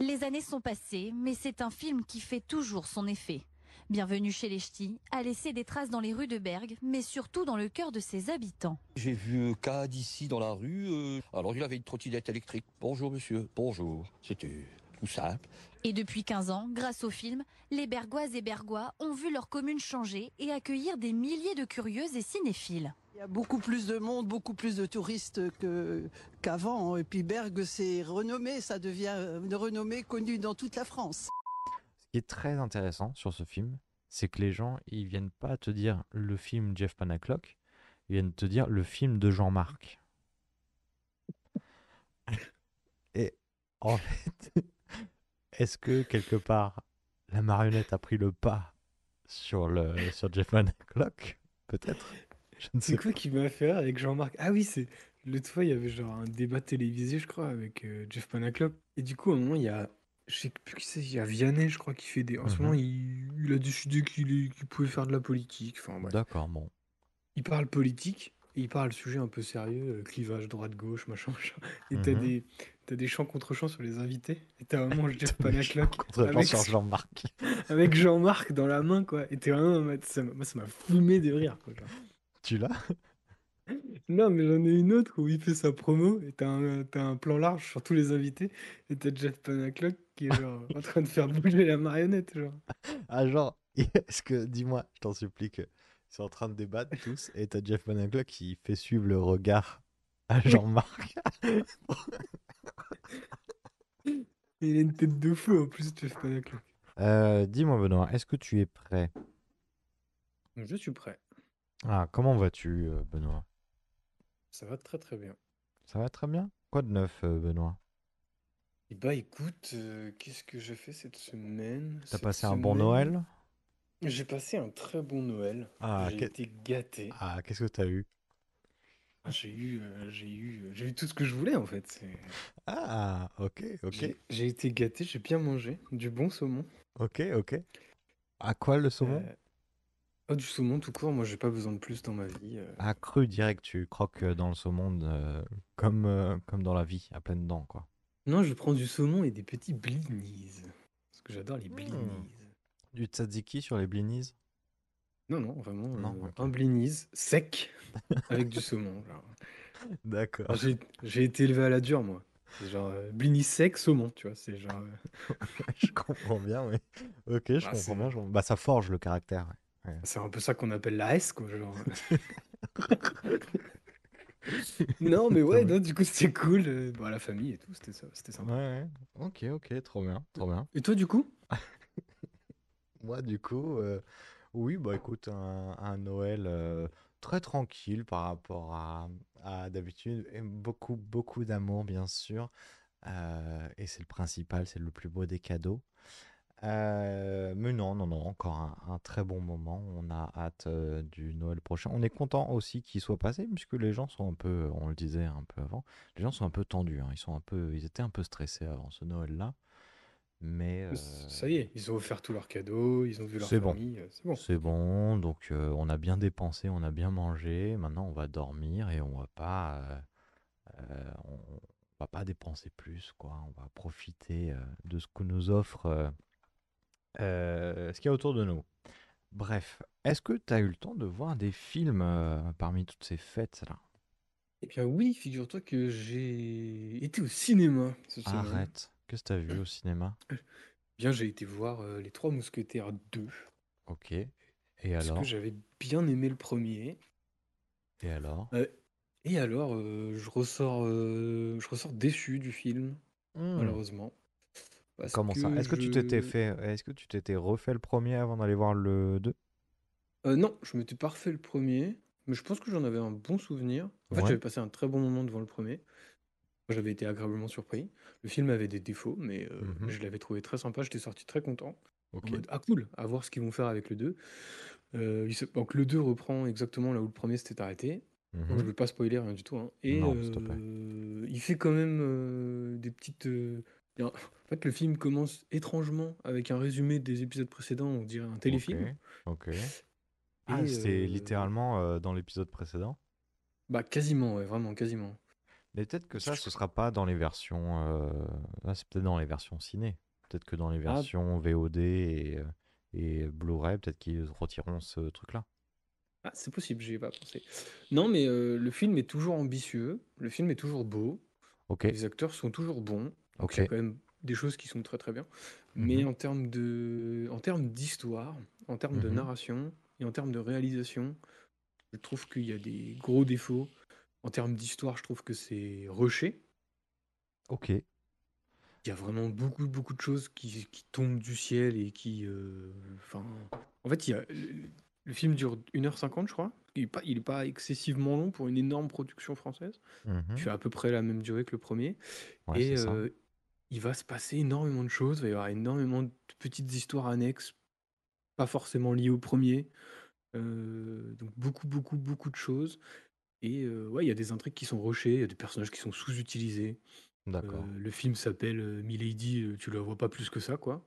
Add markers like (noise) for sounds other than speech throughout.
Les années sont passées, mais c'est un film qui fait toujours son effet. Bienvenue chez les Ch'tis a laissé des traces dans les rues de Bergue, mais surtout dans le cœur de ses habitants. J'ai vu K d'ici dans la rue. euh, alors il avait une trottinette électrique. Bonjour monsieur, bonjour. C'était tout simple. Et depuis 15 ans, grâce au film, les Bergoises et Bergois ont vu leur commune changer et accueillir des milliers de curieuses et cinéphiles. Il y a beaucoup plus de monde, beaucoup plus de touristes qu'avant. Et puis Bergue, c'est renommé, ça devient une renommée connue dans toute la France. Ce qui est très intéressant sur ce film, c'est que les gens, ils viennent pas te dire le film Jeff Panaclock, ils viennent te dire le film de Jean-Marc. (laughs) Et en fait, (laughs) est-ce que quelque part la marionnette a pris le pas sur le sur Jeff Panaclock? Peut-être. C'est quoi qui m'a fait rire avec Jean-Marc? Ah oui, c'est l'autre fois, il y avait genre un débat télévisé, je crois, avec euh, Jeff Panaclock. Et du coup, à un moment, il y a, je sais plus qui c'est, il y a Vianney, je crois, qui fait des. En ce Mhm. moment, il, il a décidé qu'il qu'il pouvait faire de la politique. Enfin, bref. D'accord, bon. Il parle politique et il parle sujet un peu sérieux, euh, clivage droite-gauche, machin, machin. Et t'as Mhm. des, t'as des chants contre chants sur les invités. Et t'as vraiment (laughs) Jeff Panaclock contre avec, sur Jean-Marc. (laughs) avec Jean-Marc dans la main, quoi. Et t'es vraiment ça moi, ça m'a fumé de rire, quoi. genre. Tu l'as? Non, mais j'en ai une autre où il fait sa promo et t'as un, t'as un plan large sur tous les invités et t'as Jeff Panaclock qui est genre en train de faire bouger la marionnette, genre. Ah, genre, (laughs) est-ce que, dis-moi, je t'en supplie, que sont en train de débattre tous, et t'as Jeff Panaclock qui fait suivre le regard à Jean-Marc. (laughs) Il a une tête de fou en plus, Jeff Panaclock. Euh, dis-moi, Benoît, est-ce que tu es prêt? Je suis prêt. Ah, comment vas-tu, euh, Benoît? Ça va très très bien. Ça va très bien? Quoi de neuf, euh, Benoît? Et bah écoute, euh, qu'est-ce que j'ai fait cette semaine? T'as Cette passé un bon semaine, Noël? J'ai passé un très bon Noël. Ah, J'ai été gâté. Ah, qu'est-ce que t'as eu? J'ai eu, euh, j'ai eu, j'ai eu tout ce que je voulais en fait. C'est- Ah, ok, ok, J'ai j'ai été gâté, j'ai bien mangé, du bon saumon. ok, ok. À quoi le saumon? Oh, du saumon tout court, moi j'ai pas besoin de plus dans ma vie. euh. Ah, cru direct, tu croques euh, dans le saumon euh, comme, euh, comme dans la vie, à pleines dents, quoi. Non, je prends du saumon et des petits blinis. Parce que j'adore les Hmm. blinis. Du tzatziki sur les blinis? Non, non, vraiment, Non, euh, ok. un blinis sec (laughs) avec du saumon. genre. D'accord. Alors, J'ai j'ai été élevé à la dure, moi. C'est genre euh, blinis sec, saumon, tu vois. C'est genre. euh, (laughs) je comprends bien, oui. Ok, je Bah, comprends c'est- bien. je comprends- Bah, ça forge le caractère. ouais. C'est un peu ça qu'on appelle la S, quoi. Genre. (laughs) non, mais ouais, non, du coup, c'était cool. euh, bon, la famille et tout, c'était ça, c'était Ouais, sympa. ouais. Ok, ok, trop bien, trop bien. Et toi, du coup? (laughs) Moi, du coup, euh, oui, bah écoute, un, un Noël euh, très tranquille par rapport à, à d'habitude, et beaucoup, beaucoup d'amour, bien sûr. Euh, et c'est le principal, c'est le plus beau des cadeaux. Euh, mais non, non, non, encore un, un très bon moment. On a hâte euh, du Noël prochain. On est content aussi qu'il soit passé, puisque les gens sont un peu, on le disait un peu avant, les gens sont un peu tendus. hein. Ils sont un peu, ils étaient un peu stressés avant ce Noël-là. Mais euh, Ça y est, ils ont offert tous leurs cadeaux, ils ont vu leur bon. famille, euh, c'est bon. C'est bon, donc on a bien dépensé, on a bien mangé. Maintenant, on va dormir et on va pas, on va pas dépenser plus, quoi. On va profiter de ce que nous offre euh, euh, ce qu'il y a autour de nous. Bref, est-ce que tu as eu le temps de voir des films euh, parmi toutes ces fêtes-là? Eh bien oui, figure-toi que j'ai été au cinéma semaine. Arrête, qu'est-ce que tu as vu au cinéma? Bien, j'ai été voir euh, Les Trois Mousquetaires 2, Ok, et parce que alors? j'avais bien aimé le premier. Et alors? Euh, et alors, euh, je ressors, euh, je ressors déçu du film, Hmm. malheureusement. Parce Comment ça? Est-ce que tu t'étais fait, est-ce que tu t'étais refait le premier avant d'aller voir le 2? Euh, non, je m'étais pas refait le premier, mais je pense que j'en avais un bon souvenir. En fait, j'avais passé un très bon moment devant le premier. J'avais été agréablement surpris. Le film avait des défauts, mais euh, Mhm. je l'avais trouvé très sympa. J'étais sorti très content. En Ok. mode, ah cool, à voir ce qu'ils vont faire avec le 2. Euh, il se- donc le 2 reprend exactement là où le premier s'était arrêté. Donc je ne veux pas spoiler rien du tout. hein. Et Non, euh, il fait quand même euh, des petites. En fait, le film commence étrangement avec un résumé des épisodes précédents, on dirait un téléfilm. Ok. Ah, c'était euh, littéralement euh, dans l'épisode précédent? bah quasiment, ouais, vraiment quasiment. Mais peut-être que ça, ce sera pas dans les versions. euh, là, c'est peut-être dans les versions ciné. Peut-être que dans les Ah. versions VOD et, et Blu-ray, peut-être qu'ils retireront ce truc-là. Ah, c'est possible, j'y ai pas pensé. Non, mais le film est toujours ambitieux, le film est toujours beau, les acteurs sont toujours bons, donc il y a ok. quand même des choses qui sont très très bien. Mais Mhm, en termes de, en termes d'histoire, en termes de mhm. narration et en termes de réalisation, je trouve qu'il y a des gros défauts. En termes d'histoire, je trouve que c'est rushé. Ok. Il y a vraiment beaucoup beaucoup de choses qui, qui tombent du ciel et qui, euh, enfin, en fait, il y a, le, le film dure 1h50, je crois. Il n'est pas, il est pas excessivement long pour une énorme production française. Il Mhm. fait à peu près la même durée que le premier. Ouais, Et c'est ça. euh, il va se passer énormément de choses, il va y avoir énormément de petites histoires annexes, pas forcément liées au premier. Euh, donc beaucoup, beaucoup, beaucoup de choses. Et euh, ouais, il y a des intrigues qui sont rushées, il y a des personnages qui sont sous-utilisés. D'accord. Euh, le film s'appelle Milady, tu la vois pas plus que ça, quoi.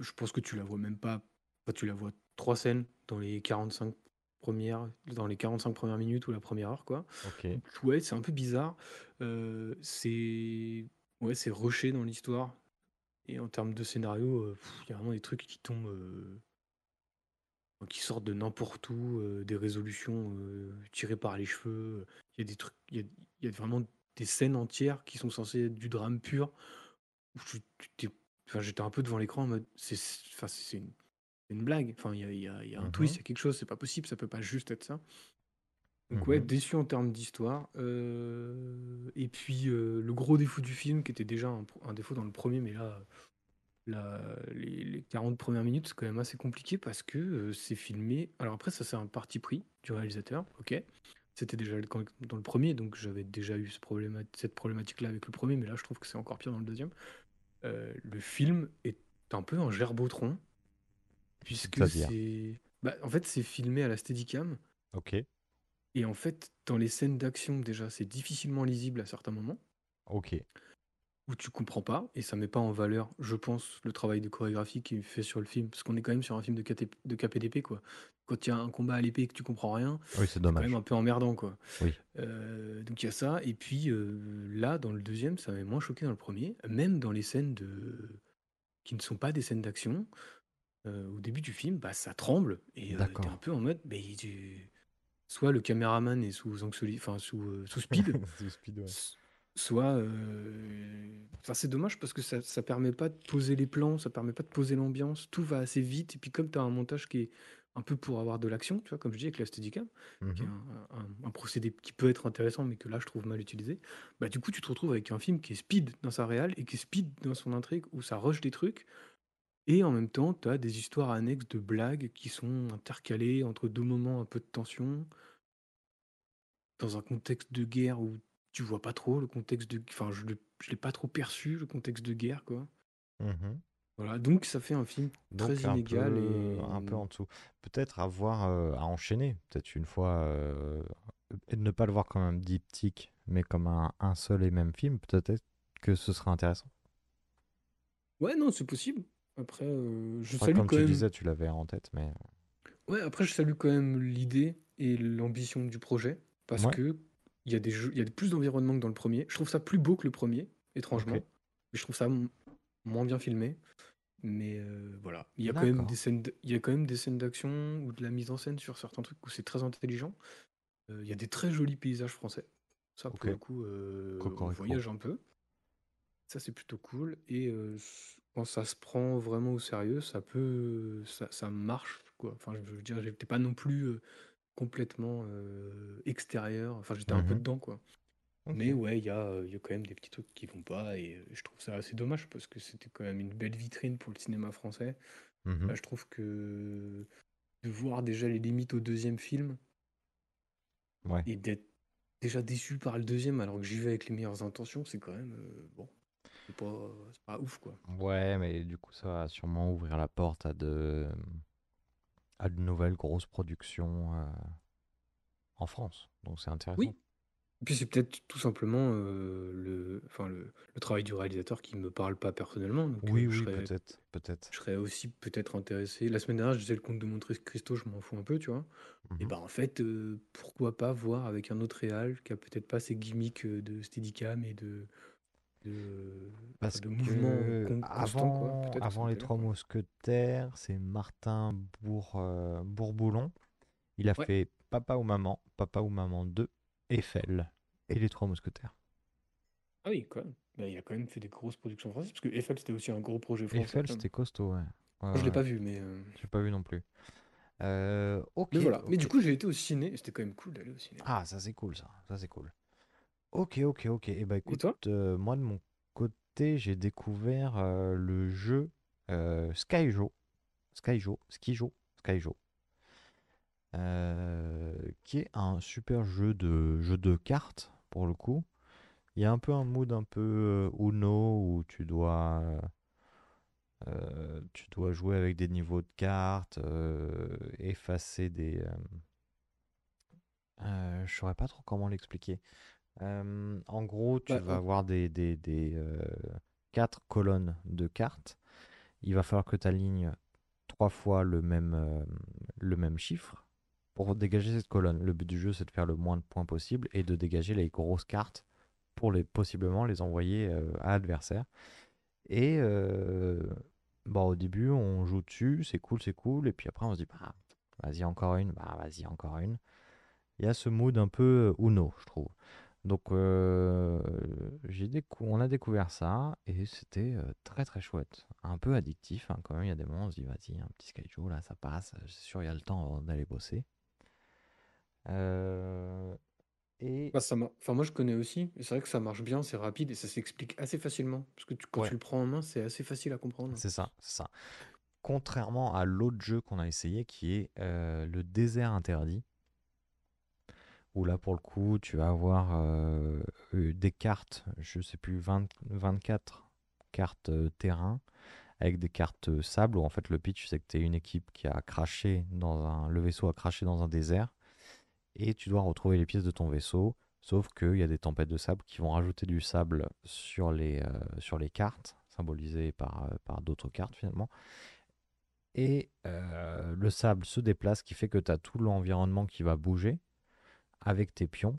Je pense que tu la vois même pas. enfin, tu la vois trois scènes dans les 45 premières, dans les 45 premières minutes ou la première heure, quoi. Donc, ouais, c'est un peu bizarre. C'est ouais, c'est rushé dans l'histoire. Et en termes de scénario, euh, il y a vraiment des trucs qui tombent, euh, qui sortent de n'importe où, euh, des résolutions tirées par les cheveux. Il y a des trucs, il y a, il y a vraiment des scènes entières qui sont censées être du drame pur. Enfin, j'étais un peu devant l'écran en mode, c'est, enfin, c'est une, une blague. Enfin, il y a, il y a- il y a un Mhm. twist, il y a quelque chose, c'est pas possible, ça peut pas juste être ça. Donc ouais, Mhm. déçu en termes d'histoire. Euh, et puis euh, le gros défaut du film, qui était déjà un, pro- un défaut dans le premier, mais là, les, les 40 premières minutes, c'est quand même assez compliqué parce que euh, c'est filmé. Alors après, ça c'est un parti pris du réalisateur, ok. C'était déjà le- quand- dans le premier, donc j'avais déjà eu ce probléma- cette problématique-là avec le premier, mais là je trouve que c'est encore pire dans le deuxième. Euh, le film est un peu un gerbotron, puisque C'est-à-dire c'est... Bah, en fait, c'est filmé à la Steadicam. Ok. Et en fait, dans les scènes d'action, déjà, c'est difficilement lisible à certains moments, Ok. où tu comprends pas, et ça met pas en valeur, je pense, le travail de chorégraphie qui est fait sur le film, parce qu'on est quand même sur un film de, KPDP, quoi. Quand il y a un combat à l'épée et que tu comprends rien, Oui, c'est quand même un peu emmerdant, quoi. Oui. Euh, donc il y a ça, et puis euh, là, dans le deuxième, ça m'avait moins choqué dans le premier, même dans les scènes de... qui ne sont pas des scènes d'action, euh, au début du film, bah, ça tremble, et t'es un peu en mode, bah, tu- soit le caméraman est sous anxioly- enfin sous, euh, sous speed, (laughs) C'est speed, ouais. s- soit, euh, enfin c'est dommage parce que ça, ça permet pas de poser les plans, ça permet pas de poser l'ambiance, tout va assez vite, et puis comme tu as un montage qui est un peu pour avoir de l'action, tu vois, comme je dis avec la Steadicam, qui est Mhm. un, un- un procédé qui peut être intéressant, mais que là je trouve mal utilisé, bah du coup tu te retrouves avec un film qui est speed dans sa réal et qui est speed dans son intrigue, où ça rush des trucs, et en même temps tu as des histoires annexes de blagues qui sont intercalées entre deux moments un peu de tension, dans un contexte de guerre où tu vois pas trop le contexte de... Enfin, je ne l'ai pas trop perçu, le contexte de guerre, quoi. Mhm. Voilà, donc ça fait un film très Donc un inégal peu, et... un peu en dessous. Peut-être avoir euh, à enchaîner, peut-être une fois, euh, et ne pas le voir comme un diptyque, mais comme un, un seul et même film, peut-être que ce sera intéressant. Ouais, non, c'est possible. Après, euh, je salue comme quand tu même... disais, tu l'avais en tête, mais Ouais, après, je salue quand même l'idée et l'ambition du projet, parce ouais, que il y a des jeux, il y a plus d'environnement que dans le premier. Je trouve ça plus beau que le premier, étrangement. Mais je trouve ça moins bien filmé. Mais euh, voilà, il y a quand même des scènes, il y a quand même des scènes d'action ou de la mise en scène sur certains trucs où c'est très intelligent. Euh, Il y a des très jolis paysages français. Ça, pour ok, le coup, euh, on voyage un peu. Ça, c'est plutôt cool. Et euh, quand ça se prend vraiment au sérieux, ça peut, ça, ça marche, quoi. Enfin, je veux dire, j'étais pas non plus euh, complètement euh, extérieur. Enfin, j'étais un peu Mhm. dedans, quoi. Ok, Mais ouais, il y a, euh, il y a quand même des petits trucs qui vont pas. Et je trouve ça assez dommage parce que c'était quand même une belle vitrine pour le cinéma français. Mhm. Là, je trouve que de voir déjà les limites au deuxième film Ouais. et d'être déjà déçu par le deuxième alors que j'y vais avec les meilleures intentions, c'est quand même bon, c'est pas, ouf quoi. Ouais, mais du coup, ça va sûrement ouvrir la porte à de, à de nouvelles grosses productions euh, en France. Donc c'est intéressant. Oui, Et puis c'est peut-être tout simplement euh, le, enfin le, le travail du réalisateur qui me parle pas personnellement. Donc Oui, euh, oui, peut-être, peut-être. je serais aussi peut-être intéressé. La semaine dernière, je disais le comte de Monte Cristo, je m'en fous un peu, tu vois. Et Mhm. ben en fait, euh, pourquoi pas voir avec un autre réal qui a peut-être pas ces gimmicks de steadicam et de, de, Parce de mouvement que constant, quoi. avant, les. Trois Mousquetaires, c'est Martin Bour, euh, Bourboulon. Il a Ouais. fait Papa ou Maman, Papa ou Maman 2, Eiffel et les Trois Mousquetaires. Ah oui, quand même. Bah, il a quand même fait des grosses productions françaises, parce que Eiffel, c'était aussi un gros projet français. Eiffel, c'était costaud, ouais. Ouais, je l'ai ouais. pas vu, mais, euh, J'ai pas vu non plus. Euh, ok, mais voilà. Mais du coup, j'ai été au ciné, c'était quand même cool d'aller au ciné. Ah, ça c'est cool, ça. Ça c'est cool. Ok, ok, ok. Et bah Et écoute, toi? euh, moi de mon côté, j'ai découvert euh, le jeu euh, Skyjo. Skyjo, Skijo, Skyjo. euh, qui est un super jeu de jeu de cartes pour le coup. Il y a un peu un mood un peu euh, Uno où tu dois euh, tu dois jouer avec des niveaux de cartes, euh, effacer des euh, euh, je saurais pas trop comment l'expliquer. Euh, en gros, tu Bah, vas avoir des, des, des, euh, quatre colonnes de cartes. Il va falloir que tu alignes trois fois le même, euh, le même chiffre pour dégager cette colonne. Le but du jeu, c'est de faire le moins de points possible et de dégager les grosses cartes pour les, possiblement les envoyer euh, à l'adversaire. Et euh, bon, au début, on joue dessus, c'est cool, c'est cool. Et puis après, on se dit, bah, vas-y, encore une, bah, vas-y, encore une. Il y a ce mood un peu euh, Uno, je trouve. Donc, euh, j'ai décou- on a découvert ça et c'était euh, très très chouette. Un peu addictif, hein, quand même. Il y a des moments où on se dit, vas-y, un petit Skyjo, là, ça passe. C'est sûr, il y a le temps avant d'aller bosser. Euh, et Bah, ça mar- enfin, moi, je connais aussi, et c'est vrai que ça marche bien, c'est rapide, et ça s'explique assez facilement. Parce que tu- quand ouais, tu le prends en main, c'est assez facile à comprendre. c'est ça, c'est ça. Contrairement à l'autre jeu qu'on a essayé qui est euh, le désert interdit. Où là pour le coup tu vas avoir euh, des cartes, je sais plus, 20 24 cartes euh, terrain avec des cartes euh, sable où en fait le pitch c'est que tu es une équipe qui a craché dans un le vaisseau a craché dans un désert et tu dois retrouver les pièces de ton vaisseau sauf qu'il y a des tempêtes de sable qui vont rajouter du sable sur les, sur les cartes symbolisées par, par d'autres cartes finalement. Et le sable se déplace ce qui fait que tu as tout l'environnement qui va bouger avec tes pions,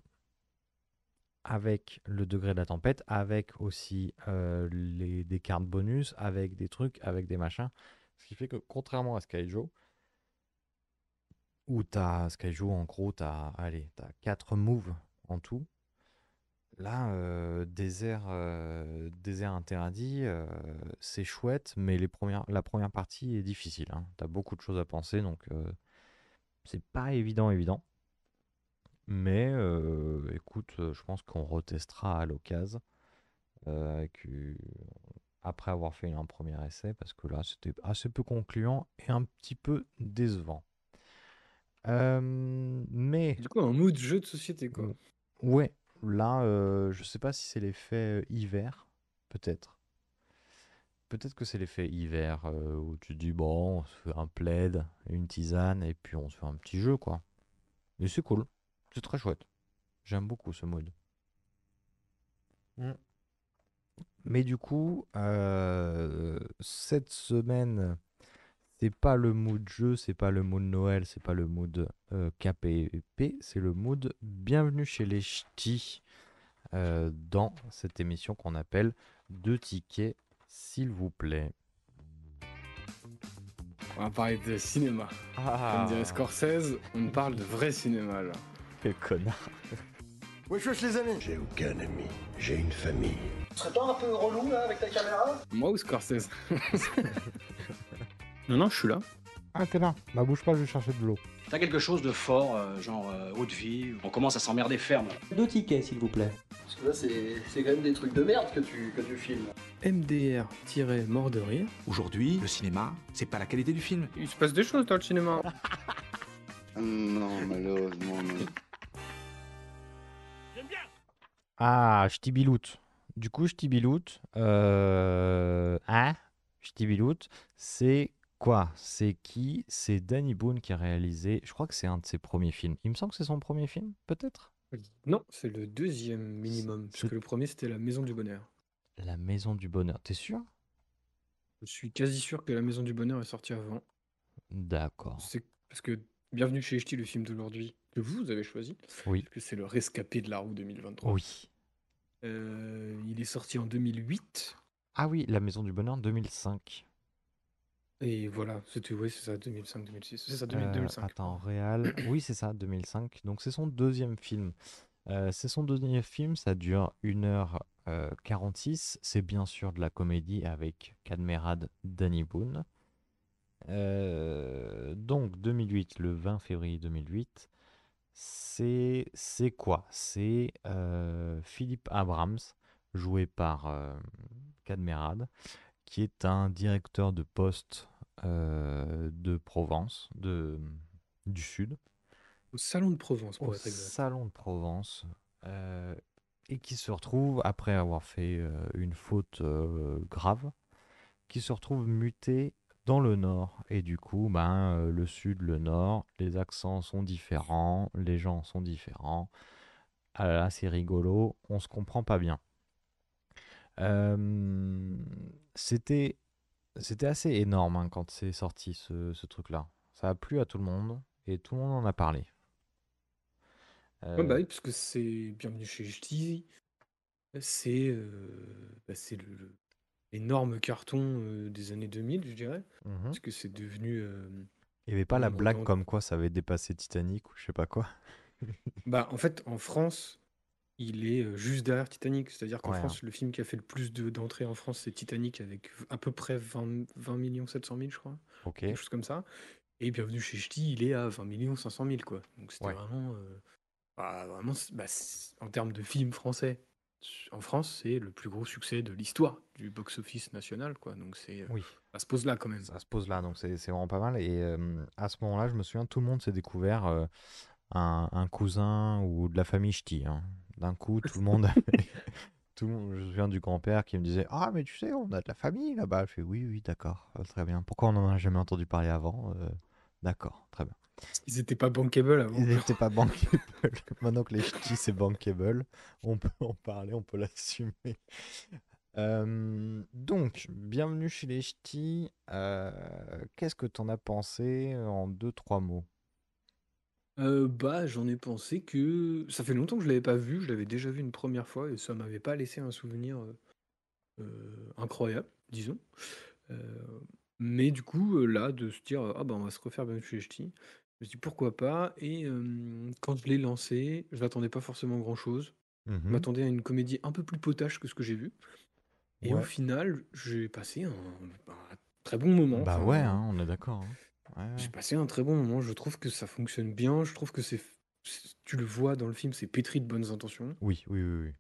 avec le degré de la tempête, avec aussi euh, les, des cartes bonus, avec des trucs, avec des machins. Ce qui fait que contrairement à Skyjo, où tu as Skyjo, en gros, tu as, allez, as 4 moves en tout. Là, euh, désert, euh, désert interdit, c'est chouette, mais les premières, la première partie est difficile. Tu as beaucoup de choses à penser, donc c'est pas évident, évident. Mais euh, écoute, euh, je pense qu'on retestera à l'occasion euh, après avoir fait un premier essai parce que là c'était assez peu concluant et un petit peu décevant. Euh, mais Du coup, un mood jeu de société, quoi. Ouais, là euh, je sais pas si c'est l'effet euh, hiver, peut-être. Peut-être que c'est l'effet hiver euh, où tu te dis bon, on se fait un plaid, une tisane et puis on se fait un petit jeu quoi. Et c'est cool. C'est très chouette. J'aime beaucoup ce mode. Mm. Mais du coup, euh, cette semaine, c'est pas le mood jeu, c'est pas le mood Noël, c'est pas le mood euh, KPP, c'est le mood Bienvenue chez les Ch'tis euh, dans cette émission qu'on appelle Deux tickets, s'il vous plaît. On va parler de cinéma. Ah, Comme dirait Scorsese, on parle de vrai cinéma, là. Quel connard. (laughs) Wesh wesh les amis J'ai aucun ami, j'ai une famille. Tu serais pas un peu relou là avec ta caméra? Moi ou Scorsese? (laughs) Non, non, je suis là. Ah, t'es là. Bah, bouge pas, je vais chercher de l'eau. T'as quelque chose de fort, euh, genre euh, haute vie, on commence à s'emmerder ferme. Deux tickets, s'il vous plaît. Parce que là c'est c'est quand même des trucs de merde que tu, que tu filmes. MDR-mort de rire. Aujourd'hui, le cinéma, c'est pas la qualité du film. Il se passe des choses dans le cinéma. (laughs) Non, malheureusement, non. Ah, Ch'tibilout. Du coup, Ch'tibilout, euh... hein Ch'tibilout, c'est quoi? C'est qui? C'est Danny Boone qui a réalisé, je crois que c'est un de ses premiers films. Il me semble que c'est son premier film, peut-être? Non, c'est le deuxième minimum, parce que le premier c'était La Maison du Bonheur. La Maison du Bonheur, t'es sûr? Je suis quasi sûr que La Maison du Bonheur est sorti avant. D'accord. C'est parce que Bienvenue chez Ch'ti, le film d'aujourd'hui que vous avez choisi, Oui. parce que c'est le rescapé de la roue 2023. Oui. Euh, il est sorti en 2008. Ah oui, La Maison du Bonheur 2005. Et voilà, c'était oui, c'est ça, 2005-2006. C'est ça, 2000 Euh, 2005. attends, Réal. Oui, c'est ça, 2005. Donc c'est son deuxième film. Euh, c'est son deuxième film, ça dure 1h46. C'est bien sûr de la comédie avec Cadmerade, Danny Boone. Euh, donc 2008, le 20 février 2008, c'est c'est quoi? C'est euh, Philippe Abrams, joué par euh, Cadmerade, qui est un directeur de poste euh, de Provence, de, du Sud, Au Salon de Provence, pour au être exact. Salon de Provence, euh, et qui se retrouve, après avoir fait une faute grave, qui se retrouve muté dans le Nord. Et du coup, ben, euh, le Sud, le Nord, les accents sont différents, les gens sont différents. Ah là là, c'est rigolo, on se comprend pas bien. Euh, c'était assez énorme hein, quand c'est sorti ce, truc-là. Ça a plu à tout le monde et tout le monde en a parlé. Ouais, bah Euh, oui, parce que c'est Bienvenue chez Ch'ti. C'est euh, bah, c'est le- l'énorme carton euh, des années 2000, je dirais. mhm. Parce que c'est devenu. euh, Il n'y avait pas la blague comme quoi ça avait dépassé Titanic ou je sais pas quoi? (laughs) Bah, en fait, en France, il est euh, juste derrière Titanic. C'est-à-dire qu'en Ouais, hein. France, le film qui a fait le plus de- d'entrées en France, c'est Titanic avec à peu près 20, 20 millions 700 000, je crois. Ok. Quelque chose comme ça. Et Bienvenue chez Ch'ti, il est à 20 millions 500 000, quoi. Donc c'était Ouais. vraiment. euh, bah, vraiment bah, en termes de film français, en France, c'est le plus gros succès de l'histoire du box-office national, quoi. Donc c'est. euh, Oui. ça se pose là quand même. Ça se pose là, donc c'est c'est vraiment pas mal. Et euh, à ce moment-là, je me souviens, tout le monde s'est découvert euh, un, un cousin ou de la famille ch'ti. hein. D'un coup, tout le monde. (laughs) (laughs) tout le monde- je me souviens du grand-père qui me disait Ah, mais tu sais, on a de la famille là-bas. Je fais Oui, oui, d'accord, très bien. Pourquoi on n'en a jamais entendu parler avant Euh, D'accord, très bien. Ils étaient pas bankable avant. Ils n'étaient pas bankable. (laughs) Maintenant que les ch'tis, c'est bankable, on peut en parler, on peut l'assumer. Euh, donc, bienvenue chez les ch'tis. Euh, Qu'est-ce que t'en as pensé en deux, trois mots? Euh, bah, j'en ai pensé que ça fait longtemps que je l'avais pas vu. Je l'avais déjà vu une première fois et ça m'avait pas laissé un souvenir euh, euh, incroyable, disons. Euh, mais du coup, là, de se dire ah bah on va se refaire Bienvenue chez les Ch'tis, je me suis dit pourquoi pas. Et euh, quand je l'ai lancé, je m'attendais pas forcément grand chose. Je Mhm. m'attendais à une comédie un peu plus potache que ce que j'ai vu. Et au Ouais. final, j'ai passé un, un très bon moment. Bah Enfin, ouais, hein, on est d'accord. hein. Ouais, j'ai ouais. passé un très bon moment. Je trouve que ça fonctionne bien. Je trouve que c'est, c'est- tu le vois dans le film, c'est pétri de bonnes intentions. Oui, oui, oui, oui.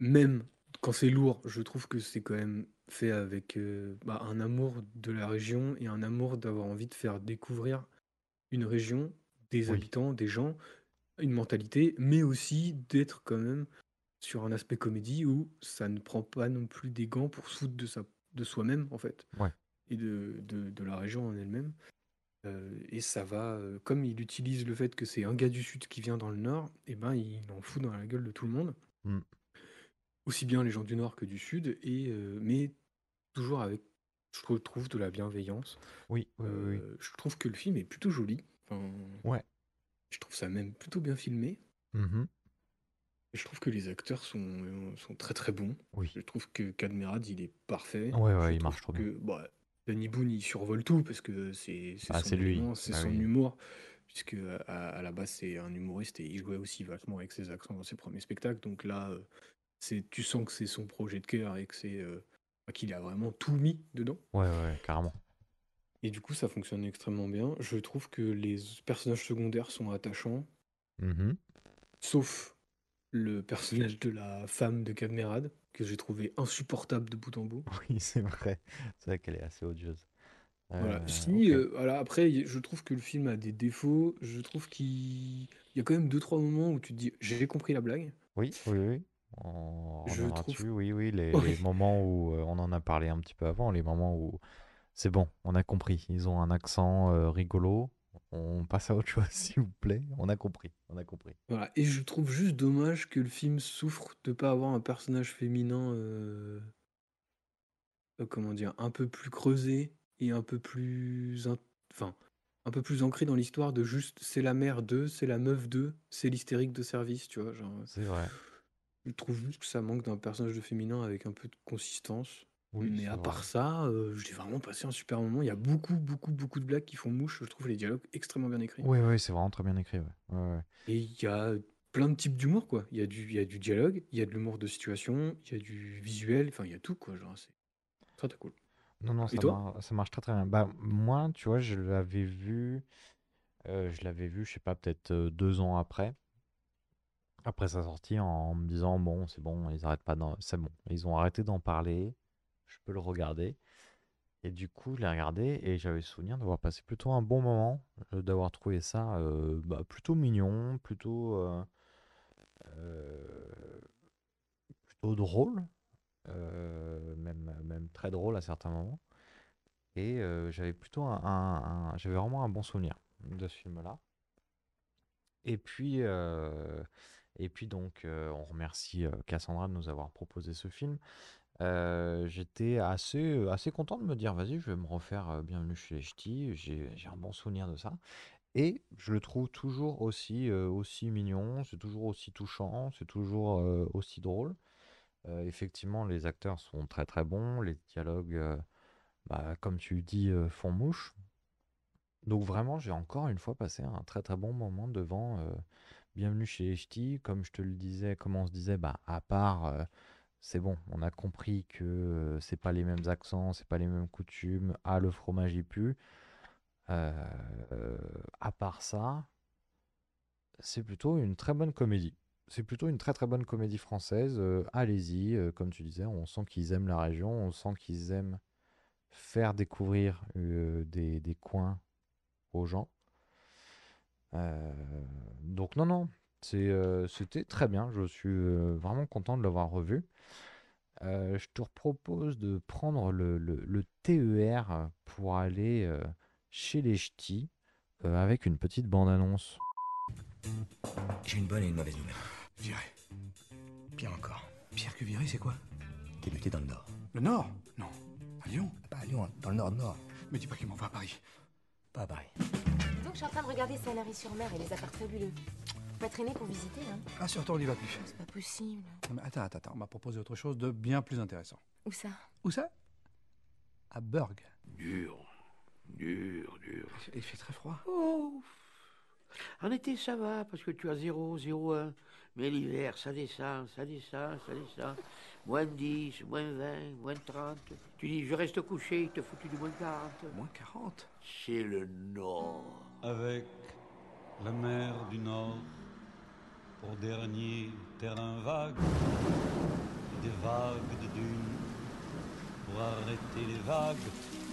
Même quand c'est lourd, je trouve que c'est quand même fait avec euh, bah, un amour de la région et un amour d'avoir envie de faire découvrir une région, des Oui. habitants, des gens, une mentalité, mais aussi d'être quand même sur un aspect comédie où ça ne prend pas non plus des gants pour se foutre de, sa, de soi-même, en fait, Ouais. et de, de, de la région en elle-même. Euh, et ça va, euh, comme il utilise le fait que c'est un gars du Sud qui vient dans le Nord, et ben il en fout dans la gueule de tout le monde. Mm. Aussi bien les gens du Nord que du Sud, et, euh, mais toujours avec, je trouve, de la bienveillance. Oui, oui, oui. Euh, je trouve que le film est plutôt joli. Enfin, Ouais. Je trouve ça même plutôt bien filmé. Mhm. Et je trouve que les acteurs sont, euh, sont très très bons. Oui. Je trouve que Cadmerade, il est parfait. Ouais, ouais, Je il marche trop bien. bah, Danny Boone, il survole tout parce que c'est Ah, son c'est lui. élément, c'est Ah son oui. humour. Puisque à, à la base, c'est un humoriste et il jouait aussi vachement avec ses accents dans ses premiers spectacles. Donc là, euh, c'est tu sens que c'est son projet de cœur et que c'est euh, qu'il a vraiment tout mis dedans. Ouais, ouais, carrément. Et du coup, ça fonctionne extrêmement bien. Je trouve que les personnages secondaires sont attachants, Mhm. sauf le personnage de la femme de Cadmerade, que j'ai trouvé insupportable de bout en bout. (laughs) Oui, c'est vrai. C'est vrai qu'elle est assez odieuse. Voilà. Euh, Si, euh, voilà, après, je trouve que le film a des défauts. Je trouve qu'il il y a quand même deux, trois moments où tu te dis, j'ai compris la blague. Oui, oui, oui. On Je reviendra trouve- dessus. Oui, oui, les, Oui. (laughs) les moments où euh, on en a parlé un petit peu avant, les moments où c'est bon, on a compris. Ils ont un accent euh, rigolo. On passe à autre chose, (laughs) s'il vous plaît. On a compris. On a compris. Voilà. Et je trouve juste dommage que le film souffre de pas avoir un personnage féminin, euh, euh, comment dire, un peu plus creusé et un peu plus, in- enfin, un peu plus ancré dans l'histoire de juste c'est la mère d'eux, c'est la meuf d'eux, c'est l'hystérique de service, tu vois. Genre, C'est vrai. Je trouve juste que ça manque d'un personnage de féminin avec un peu de consistance. Oui, Mais à vrai. part ça, euh, j'ai vraiment passé un super moment. Il y a beaucoup, beaucoup, beaucoup de blagues qui font mouche. Je trouve les dialogues extrêmement bien écrits. Oui, oui, c'est vraiment très bien écrit. Ouais. Ouais, ouais. Et il y a plein de types d'humour, quoi. Il y a du, il y a du dialogue, il y a de l'humour de situation, il y a du visuel, enfin, il y a tout, quoi. Genre, c'est très, très cool. Non, non, ça, toi mar- ça marche très très bien. Bah, moi, tu vois, je l'avais vu, euh, je l'avais vu, je sais pas, peut-être euh, deux ans après, après sa sortie, en me disant, bon, c'est bon, ils arrêtent pas. C'est bon, ils ont arrêté d'en parler, je peux le regarder. Et du coup, je l'ai regardé et j'avais le souvenir d'avoir passé plutôt un bon moment, euh, d'avoir trouvé ça euh, bah, plutôt mignon, plutôt, euh, plutôt drôle, même, même très drôle à certains moments. Et j'avais plutôt un, j'avais vraiment un bon souvenir de ce film-là. Et puis, et puis donc, euh, on remercie euh, Cassandra de nous avoir proposé ce film. Euh, j'étais assez, assez content de me dire, vas-y, je vais me refaire Bienvenue chez les Ch'tis. J'ai, un bon souvenir de ça. Et je le trouve toujours aussi, aussi mignon, c'est toujours aussi touchant, c'est toujours aussi drôle. Effectivement, les acteurs sont très très bons, les dialogues, bah, comme tu dis, font mouche. Donc vraiment, j'ai encore une fois passé un très très bon moment devant Bienvenue chez Ch'tis. Comme je te le disais, comme on se disait, bah, à part, euh, c'est bon, on a compris que euh, c'est pas les mêmes accents, c'est pas les mêmes coutumes. Ah, le fromage y pue. Euh, à part ça, c'est plutôt une très bonne comédie. C'est plutôt une très très bonne comédie française. Euh, allez-y, comme tu disais, on sent qu'ils aiment la région, on sent qu'ils aiment faire découvrir des coins aux gens. Euh, donc non, non, euh, c'était très bien. Je suis euh, vraiment content de l'avoir revu. Euh, je te propose de prendre le, le- le TER pour aller euh, chez les ch'tis euh, avec une petite bande-annonce. J'ai une bonne et une mauvaise nouvelle. Viré. Pire encore. Pire que viré, c'est quoi? T'es muté dans le Nord. Le Nord? Non. À Lyon? Pas à Lyon, dans le Nord-Nord. Mais dis pas qu'ils m'envoient à Paris. Pas à Paris. Donc je suis en train de regarder Salary-sur-Mer et les apparts fabuleux. Pas traîner pour visiter, hein Ah, surtout, on n'y va plus. C'est pas possible. Non, mais attends, attends, attends. On m'a proposé autre chose de bien plus intéressant. Où ça? Où ça? À Burg. Dur, dur, dur. Il fait très froid. Oh En été, ça va, parce que tu as 0, 0, 1. Mais l'hiver, ça descend, ça descend, ça descend. Moins 10, moins 20, moins 30. Tu dis, je reste couché, il te foutu du moins 40. Moins 40 C'est le Nord. Avec la mer du Nord pour dernier terrain vague, et des vagues de dunes pour arrêter les vagues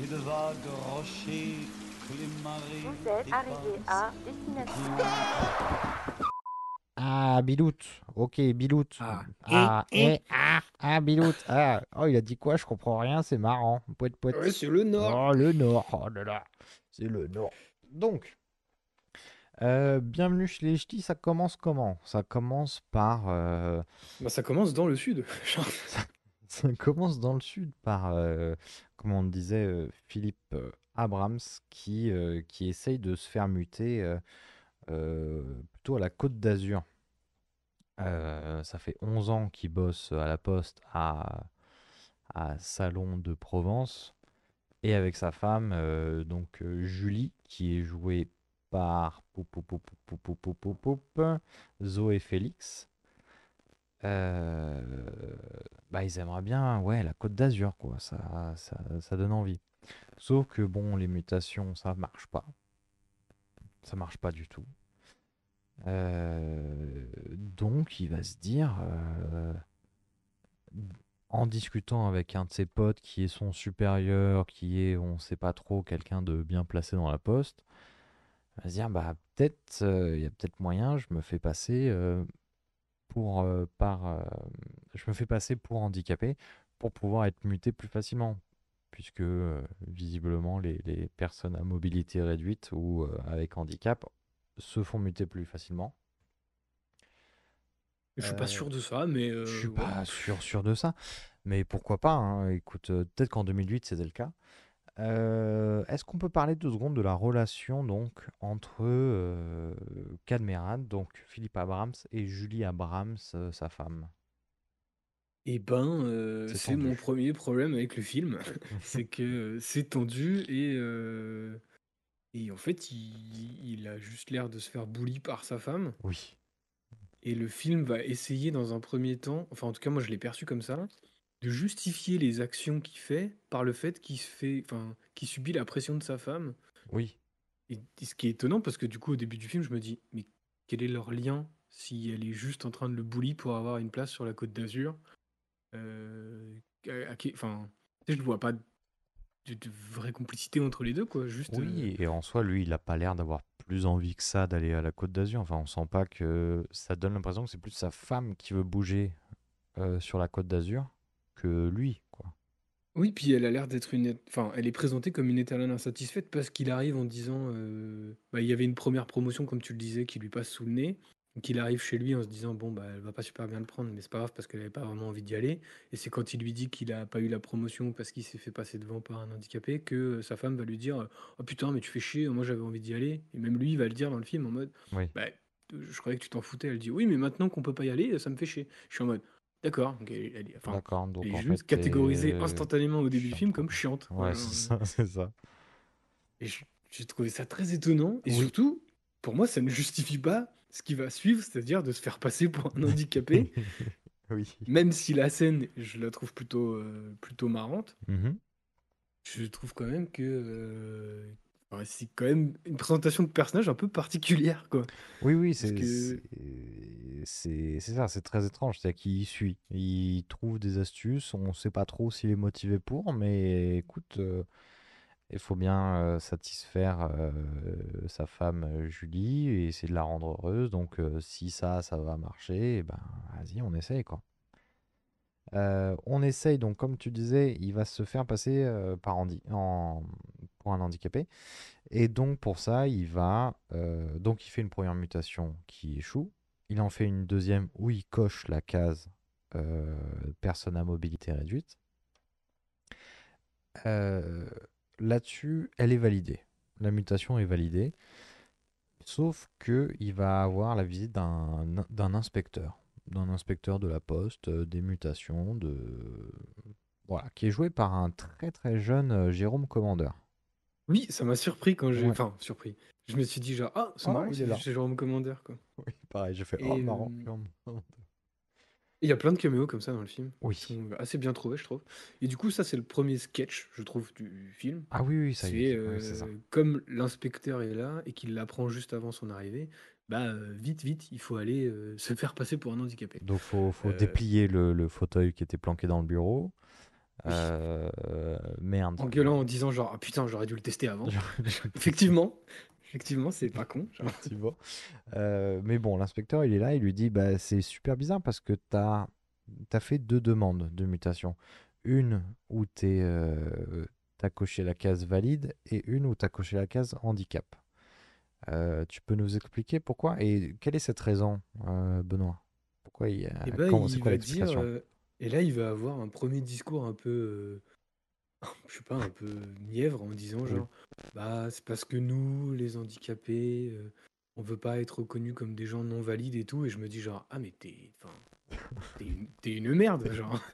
et de vagues rochers. Vous êtes arrivé à destination. Ah, Bilout. Ok, Bilout. Ah, eh, ah, ah, Bilout. Ah, oh, il a dit quoi? Je comprends rien, c'est marrant. Poète, poète. Ouais, c'est le Nord. Oh, le Nord. Oh là là. C'est le Nord. Donc, euh, bienvenue chez les ch'tis, ça commence comment? Ça commence par. euh, Bah, ça commence dans le sud. (laughs) Ça (laughs) commence dans le sud par, euh, comme on disait, euh, Philippe euh, Abrams qui, qui essaye de se faire muter plutôt à la Côte d'Azur. Ça fait 11 ans qu'il bosse à la poste à, à Salon de Provence et avec sa femme, donc Julie, qui est jouée par Zoé Félix. Euh, bah, ils aimeraient bien, ouais, la Côte d'Azur, quoi. Ça, ça, ça donne envie. Sauf que, bon, les mutations, ça marche pas. Ça marche pas du tout. Euh, donc, il va se dire, euh, en discutant avec un de ses potes qui est son supérieur, qui est, on sait pas trop, quelqu'un de bien placé dans la poste, il va se dire, bah, peut-être, il y a peut-être moyen, je me fais passer pour, euh, par, euh, je me fais passer pour handicapé pour pouvoir être muté plus facilement. puisque euh, visiblement les, les personnes à mobilité réduite ou avec handicap se font muter plus facilement. Je suis pas sûr de ça, mais Je suis ouais. pas sûr, sûr de ça, mais pourquoi pas, hein. Écoute, peut-être qu'en 2008 c'était le cas. Euh, est-ce qu'on peut parler deux secondes de la relation donc entre euh, donc Philippe Abrams, et Julie Abrams, euh, sa femme? Eh ben, euh, C'est mon premier problème avec le film, (laughs) c'est que c'est tendu et, et en fait, il, il a juste l'air de se faire bully par sa femme. Oui. Et le film va essayer dans un premier temps, enfin en tout cas moi je l'ai perçu comme ça, de justifier les actions qu'il fait par le fait qu'il se fait, enfin, qu'il subit la pression de sa femme. Oui. Et, et ce qui est étonnant parce que du coup au début du film je me dis mais quel est leur lien si elle est juste en train de le bully pour avoir une place sur la côte d'Azur euh, à- à Enfin, je ne vois pas de, de vraie complicité entre les deux quoi. Juste. euh, Oui, et en soi, lui, il a pas l'air d'avoir plus envie que ça d'aller à la Côte d'Azur. Enfin, on sent pas que ça donne l'impression que c'est plus sa femme qui veut bouger euh, sur la Côte d'Azur que lui, quoi. Oui, puis elle a l'air d'être une. Enfin, elle est présentée comme une éternelle insatisfaite parce qu'il arrive en disant. euh, bah, il y avait une première promotion, comme tu le disais, qui lui passe sous le nez. Donc il arrive chez lui en se disant bon bah elle va pas super bien le prendre mais c'est pas grave parce qu'elle avait pas vraiment envie d'y aller et c'est quand il lui dit qu'il a pas eu la promotion parce qu'il s'est fait passer devant par un handicapé que euh, sa femme va lui dire oh putain mais tu fais chier moi j'avais envie d'y aller et même lui il va le dire dans le film en mode Oui. bah je croyais que tu t'en foutais elle dit oui mais maintenant qu'on peut pas y aller ça me fait chier je suis en mode d'accord donc elle, elle- enfin, D'accord, donc elle est en juste fait, catégorisée t'es instantanément au début du chiante, film comme chiante Ouais, Voilà. c'est ça, (laughs) c'est ça. Et je- j'ai trouvé ça très étonnant. Et Oui. surtout, pour moi, ça ne justifie pas ce qui va suivre, c'est-à-dire de se faire passer pour un handicapé. (laughs) Oui. Même si la scène, je la trouve plutôt, euh, plutôt marrante, Mhm. je trouve quand même que euh, ouais, c'est quand même une présentation de personnage un peu particulière, quoi. Oui, oui, c'est que ça, c'est très étrange. C'est qu'il suit, il trouve des astuces, on ne sait pas trop s'il est motivé pour, mais écoute, euh, il faut bien euh, satisfaire euh, sa femme Julie et essayer de la rendre heureuse. Donc, si ça, ça va marcher, eh ben, vas-y, on essaye, quoi. On essaye, donc, comme tu disais, il va se faire passer par handi- en, un handicapé. Et donc, pour ça, il va. euh, donc, il fait une première mutation qui échoue. Il en fait une deuxième où il coche la case euh, personne à mobilité réduite. Euh, Là-dessus, elle est validée. La mutation est validée. Sauf que il va avoir la visite d'un inspecteur. D'un inspecteur de la poste, des mutations, de. Voilà, qui est joué par un très très jeune Jérôme Commandeur. Oui, ça m'a surpris quand j'ai. Ouais. Enfin, surpris. Je me suis dit, genre, ah, c'est Ah, marrant, il est c'est là. Jérôme quoi. Oui, pareil, j'ai fait Et, oh marrant. euh, Jérôme. Il y a plein de caméos comme ça dans le film. Oui. Qui sont assez bien trouvés, je trouve. Et du coup, ça, c'est le premier sketch, je trouve, du film. Ah oui, oui, ça y C'est est, c'est ça. euh, comme l'inspecteur est là et qu'il l'apprend juste avant son arrivée, bah euh, vite, vite, il faut aller euh, se faire passer pour un handicapé. Donc faut, faut Euh, déplier le, le fauteuil qui était planqué dans le bureau. Euh, merde. En gueulant, en disant genre, ah putain, j'aurais dû le tester avant. (laughs) Effectivement, effectivement, c'est pas con. genre. Effectivement. Euh, mais bon, l'inspecteur, il est là, il lui dit bah, c'est super bizarre parce que tu as, fait deux demandes de mutation. Une où tu as coché la case valide et une où tu as coché la case handicap. Euh, tu peux nous expliquer pourquoi Et quelle est cette raison, euh, Benoît? Pourquoi il y a... Et ben, c'est quoi l'explication? euh, et là, il va avoir un premier discours un peu, euh, (laughs) je sais pas, un peu mièvre en disant genre, bah c'est parce que nous, les handicapés, euh, on veut pas être reconnus comme des gens non valides et tout. Et je me dis genre, ah mais t'es, enfin, t'es une, t'es une merde, (laughs) genre. (laughs)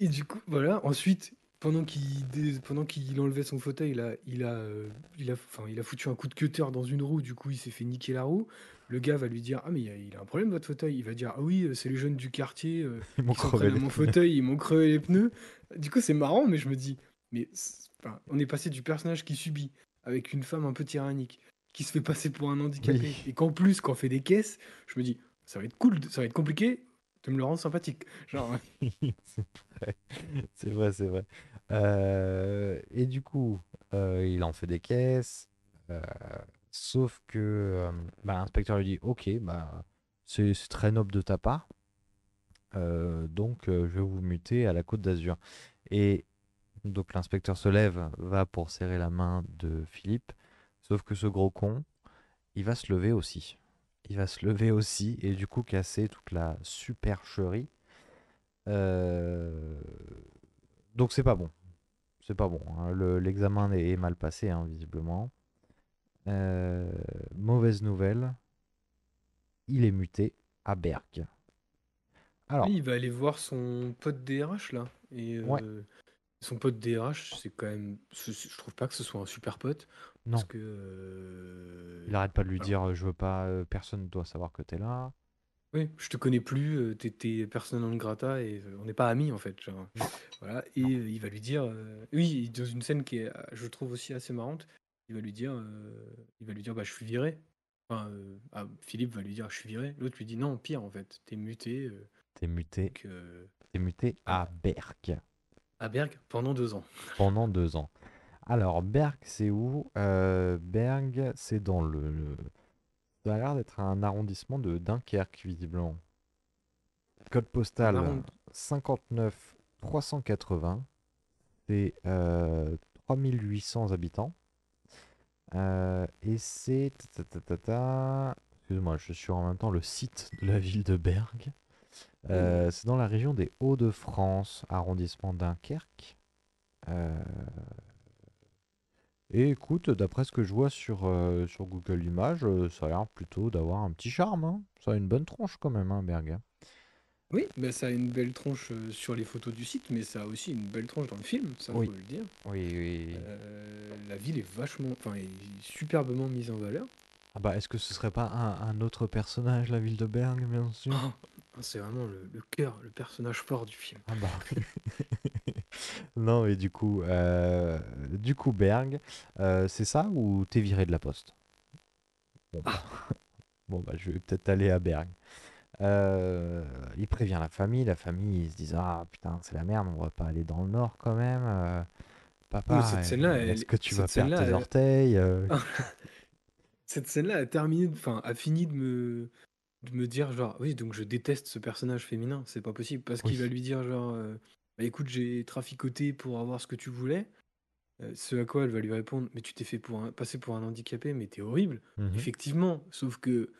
Et du coup, voilà. Ensuite, pendant qu'il dé- pendant qu'il enlevait son fauteuil, là, il a, euh, il a, enfin, il a foutu un coup de cutter dans une roue. Du coup, il s'est fait niquer la roue. Le gars va lui dire, ah mais il a, il a un problème votre fauteuil. Il va dire, ah oui, euh, c'est les jeunes du quartier euh, (laughs) Ils m'ont qui s'en crevé prennent à les mon pneus. fauteuil, ils m'ont crevé les pneus. Du coup, c'est marrant, mais je me dis, mais c'est- enfin, on est passé du personnage qui subit avec une femme un peu tyrannique, qui se fait passer pour un handicapé, Oui. et qu'en plus, quand on fait des caisses, je me dis, ça va être cool, de- ça va être compliqué de me le rendre sympathique. Genre, (laughs) c'est vrai, c'est vrai, c'est vrai. Euh, et du coup, euh, il en fait des caisses, euh, sauf que euh, bah, l'inspecteur lui dit, ok, bah, c'est très noble de ta part. euh, donc euh, je vais vous muter à la Côte d'Azur. Et donc l'inspecteur se lève, va pour serrer la main de Philippe, sauf que ce gros con, il va se lever aussi. Il va se lever aussi et du coup casser toute la supercherie. Donc c'est pas bon. C'est pas bon. hein. Le- L'examen est est mal passé, hein, visiblement. Euh, Mauvaise nouvelle. Il est muté à Berck. Alors, Oui, il va aller voir son pote DRH là. Et euh, Ouais. son pote DRH, c'est quand même. Je trouve pas que ce soit un super pote. Non. Parce que. euh, il arrête pas de lui dire je veux pas, personne ne doit savoir que t'es là. Oui, je te connais plus, t'es personne non grata et on n'est pas amis en fait. genre. (laughs) Voilà, et il va lui dire, oui, dans une scène qui est, je trouve aussi assez marrante, il va lui dire, euh, il va lui dire, bah je suis viré. Enfin, euh, ah, Philippe va lui dire, je suis viré. L'autre lui dit, non, pire en fait, t'es muté. euh, T'es muté, donc, euh, t'es muté à Berck à Berg pendant deux ans. (laughs) pendant deux ans. Alors, Berck, c'est où? Euh, Berg, c'est dans le, le- Ça a l'air d'être un arrondissement de Dunkerque, visiblement. Code postal arrond- 59 380. C'est euh, 3800 habitants. Euh, et c'est. Excuse-moi, je suis en même temps le site de la ville de Berg. Euh, c'est dans la région des Hauts-de-France, arrondissement Dunkerque. Euh, Et écoute, d'après ce que je vois sur, sur Google Images, ça a l'air plutôt d'avoir un petit charme. hein. Ça a une bonne tronche quand même, hein, Berg. Oui, bah, ça a une belle tronche euh, sur les photos du site, mais ça a aussi une belle tronche dans le film, ça Oui. faut le dire. Oui, oui. Euh, la ville est vachement, enfin, est superbement mise en valeur. Ah bah, est-ce que ce serait pas un, un autre personnage, la ville de Berg, bien sûr? Ah, C'est vraiment le, le cœur, le personnage fort du film. Ah bah. (laughs) non, mais du coup, euh, du coup, Berg, euh, c'est ça ou t'es viré de la poste? Bon, bah, (laughs) bon, bah, je vais peut-être aller à Berg. Euh, il prévient la famille, la famille, ils se disent Ah putain, c'est la merde, on va pas aller dans le nord quand même. euh, papa, Oui, est-ce que tu vas perdre tes elle- orteils euh? (laughs) Cette scène-là a terminé, enfin, a fini de me, de me dire genre, oui, donc je déteste ce personnage féminin, c'est pas possible, parce qu'il va lui dire genre, euh, bah écoute, j'ai traficoté pour avoir ce que tu voulais. Ce à quoi elle va lui répondre, mais tu t'es fait pour un- passer pour un handicapé, mais t'es horrible. Mhm. Effectivement, sauf que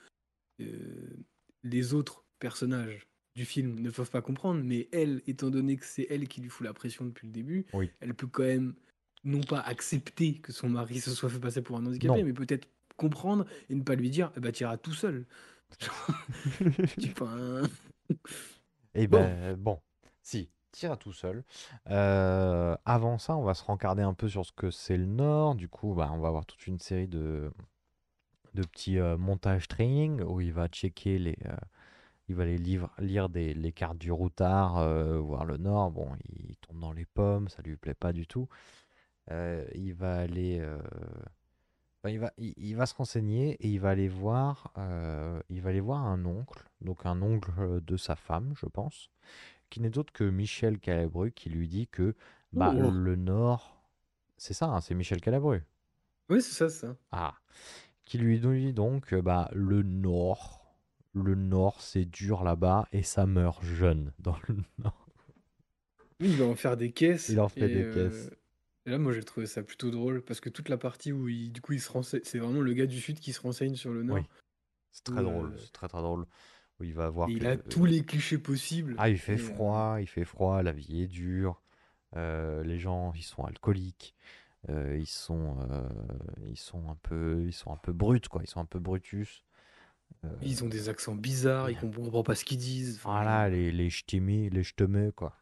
les autres personnages du film ne peuvent pas comprendre, mais elle, étant donné que c'est elle qui lui fout la pression depuis le début, Oui. elle peut quand même non pas accepter que son mari se soit fait passer pour un handicapé, Non. mais peut-être comprendre et ne pas lui dire, eh ben, t'iras tout seul. (laughs) Enfin, Eh Bon. ben, bon, si, tire tout seul. Euh, avant ça, on va se rencarder un peu sur ce que c'est le Nord. Du coup, bah, on va avoir toute une série de, de petits euh, montages training où il va checker les. euh, il va les livre, lire des, les cartes du routard, euh, voir le Nord. Bon, il tombe dans les pommes, ça lui plaît pas du tout. Euh, il va aller. euh, ben, il va, il, il va se renseigner et il va aller voir, il va aller voir un oncle, donc un oncle de sa femme, je pense, qui n'est autre que Michel Calabru, qui lui dit que bah, Oh. le Nord, c'est ça, hein, c'est Michel Calabru. oui, c'est ça, ça. Ah, qui lui dit donc que bah, le Nord, le Nord, c'est dur là-bas et ça meurt jeune (laughs) dans le Nord. Oui, il va en faire des caisses. Il en fait des euh, caisses. et là, moi, j'ai trouvé ça plutôt drôle parce que toute la partie où il, du coup, il se renseigne, c'est vraiment le gars du Sud qui se renseigne sur le Nord. Oui, c'est très Où, drôle, euh, c'est très très drôle. Où il va il a tous les clichés possibles. Ah, il fait Et, euh, froid, il fait froid, la vie est dure. euh, les gens, ils sont alcooliques. Euh, ils sont, euh, ils sont un peu, ils sont un peu bruts, quoi. Ils sont un peu brutus. euh, Ils ont des accents bizarres, ils comprennent comprend pas ce qu'ils disent. Voilà, les, les ch'timi, les ch'temeux, quoi.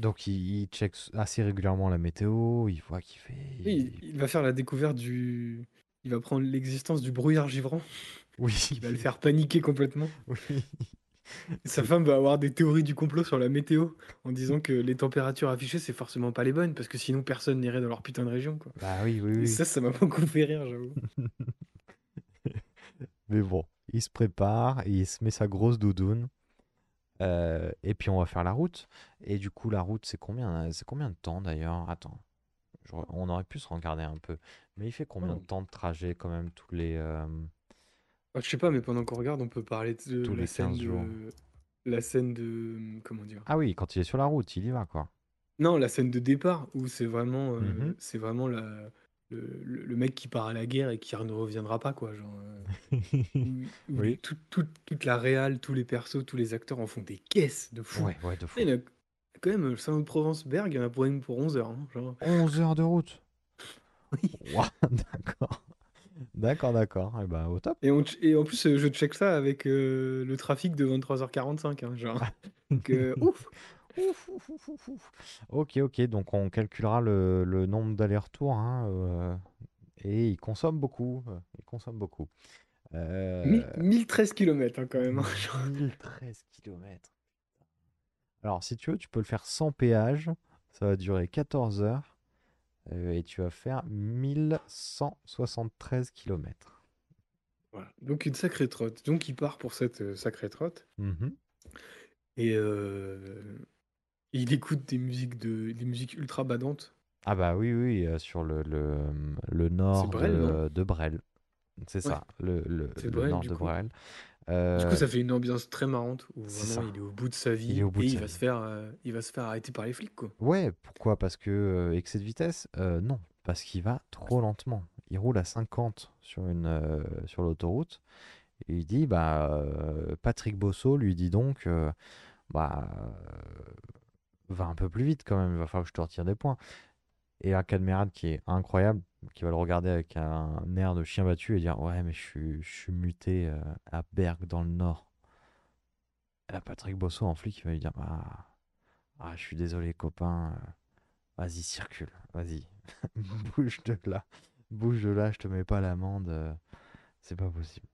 Donc, il, il check assez régulièrement la météo. Il voit qu'il fait. Oui, il va faire la découverte du. Il va prendre l'existence du brouillard givrant. Oui. (laughs) Qui va le faire paniquer complètement. Oui. (laughs) Sa femme va avoir des théories du complot sur la météo en disant que les températures affichées, c'est forcément pas les bonnes parce que sinon personne n'irait dans leur putain de région. Quoi. Bah oui, oui, Et oui. ça, ça m'a beaucoup fait rire, j'avoue. (laughs) Mais bon, il se prépare, il se met sa grosse doudoune. euh, et puis on va faire la route. Et du coup, la route, c'est combien, c'est combien de temps d'ailleurs? Attends, je re- on aurait pu se regarder un peu. Mais il fait combien de Oh. temps de trajet quand même tous les, euh, Ah, je sais pas, mais pendant qu'on regarde, on peut parler de Tous la les scène 15 jours. de la scène de comment dire? Ah oui, quand il est sur la route, il y va, quoi. Non, la scène de départ où c'est vraiment, heu, Mmh c'est vraiment la le le le mec qui part à la guerre et qui ne reviendra pas quoi, genre, où (laughs) où Oui. toute toute toute la réal, tous les persos, tous les acteurs en font des caisses de fou. Ouais, ouais, de fou. Il y en a quand même, le Salon de Provence-Berg, il y en a pour une pour 11 heures, hein, genre. 11 heures de route. (laughs) Oui. Waouh, d'accord. D'accord, d'accord. Et ben, au top. Et on ch et en plus, heu, je check ça avec, heu, le trafic de 23:45, hein, genre, (laughs) donc heu, ouf! Ouf, ouf, ouf, ouf, ouf. OK, OK, donc on calculera le le nombre d'allers-retours, hein, et il consomme beaucoup, il consomme beaucoup. Mille Heu, 1013 kilomètres, hein, quand même, hein, genre. (laughs) 1013 kilomètres. Alors, si tu veux, tu peux le faire sans péage. Ça va durer 14 heures, heu, et tu vas faire 1173 kilomètres. Voilà, donc une sacrée trotte. Donc il part pour cette, heu, sacrée trotte Mmh et heu, il écoute des musiques de des musiques ultra badantes. Ah bah oui, oui, sur le le, le nord Brel, de de Bresle. C'est Ouais. ça, le le Brel, nord de coup. Bresle. Du coup, ça fait une ambiance très marrante où c'est vraiment ça. il est au bout de sa Il vie est au bout et de il sa va vie. se faire, heu, il va se faire arrêter par les flics, quoi. Ouais, pourquoi? Parce que, heu, excès de vitesse? Non, parce qu'il va trop lentement. Il roule à 50 sur une, heu, sur l'autoroute et il dit, bah, Patrick Bosso lui dit donc, bah, va un peu plus vite quand même, il va falloir que je te retire des points. Et un Cadmerade qui est incroyable, qui va le regarder avec un air de chien battu et dire, ouais, mais je suis, je suis muté euh, à Bergue dans le nord. Et là, Patrick Bosso en flic, il va lui dire, ah, ah, je suis désolé, copain, euh, vas-y, circule, vas-y, (laughs) bouge de là, bouge de là, je te mets pas l'amende, euh, c'est pas possible.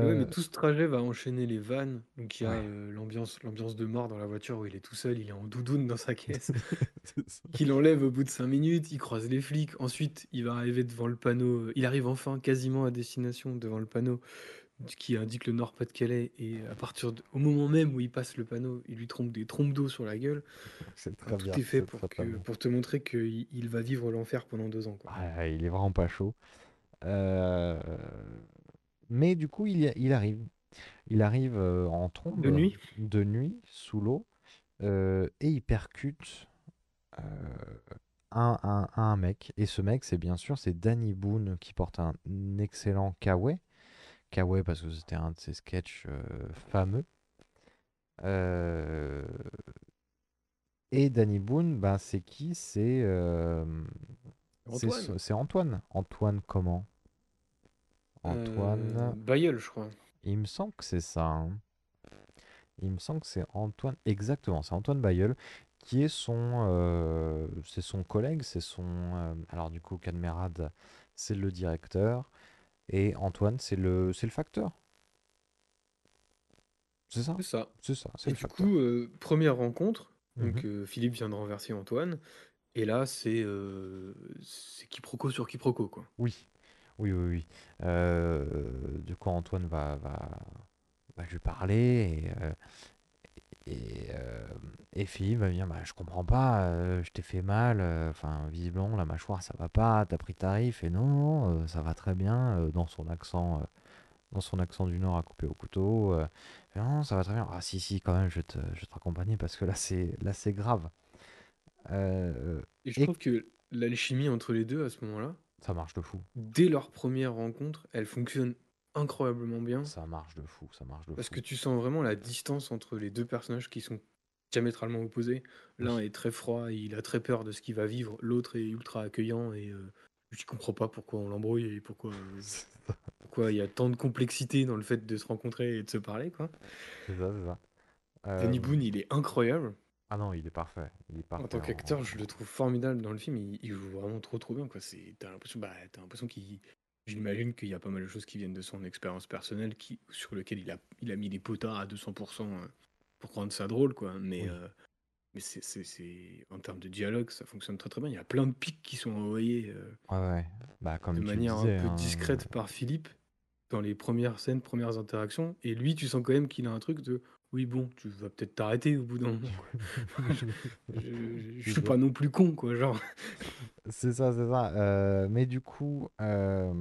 Ouais, mais Euh, tout ce trajet va enchaîner les vannes. Donc il y a, ouais. heu, l'ambiance l'ambiance de mort dans la voiture où il est tout seul, il est en doudoune dans sa (laughs) caisse, C'est ça. qu'il enlève au bout de 5 minutes, il croise les flics. Ensuite, il va arriver devant le panneau, il arrive enfin quasiment à destination devant le panneau d qui indique le Nord-Pas-de-Calais et à partir au moment même où il passe le panneau, il lui trompe des trompes d'eau sur la gueule. C'est Enfin, très tout bien, est fait c'est pour très très que bien. pour te montrer qu'il il va vivre l'enfer pendant 2 ans, quoi. Ah, il est vraiment pas chaud. Euh, Mais du coup, il, arrive. Il arrive euh, en trombe, De nuit? de nuit, sous l'eau, euh, et il percute euh, un, un- un mec. Et ce mec, c'est bien sûr, c'est Danny Boone qui porte un excellent kawaii. Kawaii parce que c'était un de ses sketchs euh, fameux. Euh, Et Danny Boone, ben, c'est qui? C'est euh, c'est Antoine. ce- c'est Antoine. Antoine comment? Antoine. Heu, Bailleul, je crois. Il me semble que c'est ça. hein. Il me semble que c'est Antoine. Exactement, c'est Antoine Bayeul qui est son, euh, c'est son collègue, c'est son. euh, alors du coup, Cadmerade, c'est le directeur et Antoine, c'est le, c'est le facteur. C'est ça? C'est ça. C'est ça, Et le du facteur. coup, 1re rencontre, donc Mhm. Philippe vient de renverser Antoine et là, c'est, c'est quiproquo sur quiproquo, quoi. Oui, oui, oui, oui. Euh, du coup, Antoine va, va, va lui parler et, euh, et, euh, et Philippe va dire, bah, je comprends pas, euh, je t'ai fait mal, enfin, visiblement, la mâchoire, ça va pas, t'as pris tarif, et non, ça va très bien, dans son accent, dans son accent du Nord à couper au couteau, non, ça va très bien, ah si, si, quand même, je vais te, je vais te raccompagner, parce que là, c'est, là, c'est grave. Et je et trouve que l'alchimie entre les 2 à ce moment-là, ça marche de fou. dès leur première rencontre, elle fonctionne incroyablement bien. Ça marche de fou, ça marche de Parce fou. que tu sens vraiment la distance entre les 2 personnages qui sont diamétralement opposés. L'un Oui. est très froid, et il a très peur de ce qu'il va vivre, l'autre est ultra accueillant et heu, je comprends pas pourquoi on l'embrouille et pourquoi, (laughs) heu, pourquoi il y a tant de complexité dans le fait de se rencontrer et de se parler, quoi. C'est ça, c'est ça. Danny Euh, Boone, il est incroyable. Ah non, il est parfait. Il est En tant en- qu'acteur, je le trouve formidable dans le film. Il, il joue vraiment trop trop bien. Quoi. C'est, t'as l'impression, bah, t'as l'impression qu'il. J'imagine qu'il y a pas mal de choses qui viennent de son expérience personnelle qui, sur lequel il a, il a mis les potards à 200% euh, pour rendre ça drôle. Quoi. Mais, Oui. euh, mais c'est, c'est, c'est- en termes de dialogue, ça fonctionne très très bien. Il y a plein de pics qui sont envoyés euh, Ouais, ouais. Bah, comme de manière disais, un peu hein, discrète par Philippe dans les premières scènes, premières interactions. Et lui, tu sens quand même qu'il a un truc de. Oui, bon, tu vas peut-être t'arrêter au bout d'un moment. quoi. (laughs) je, je- je C'est suis pas non plus con, quoi, genre. C'est ça, c'est ça. Euh, mais du coup, euh,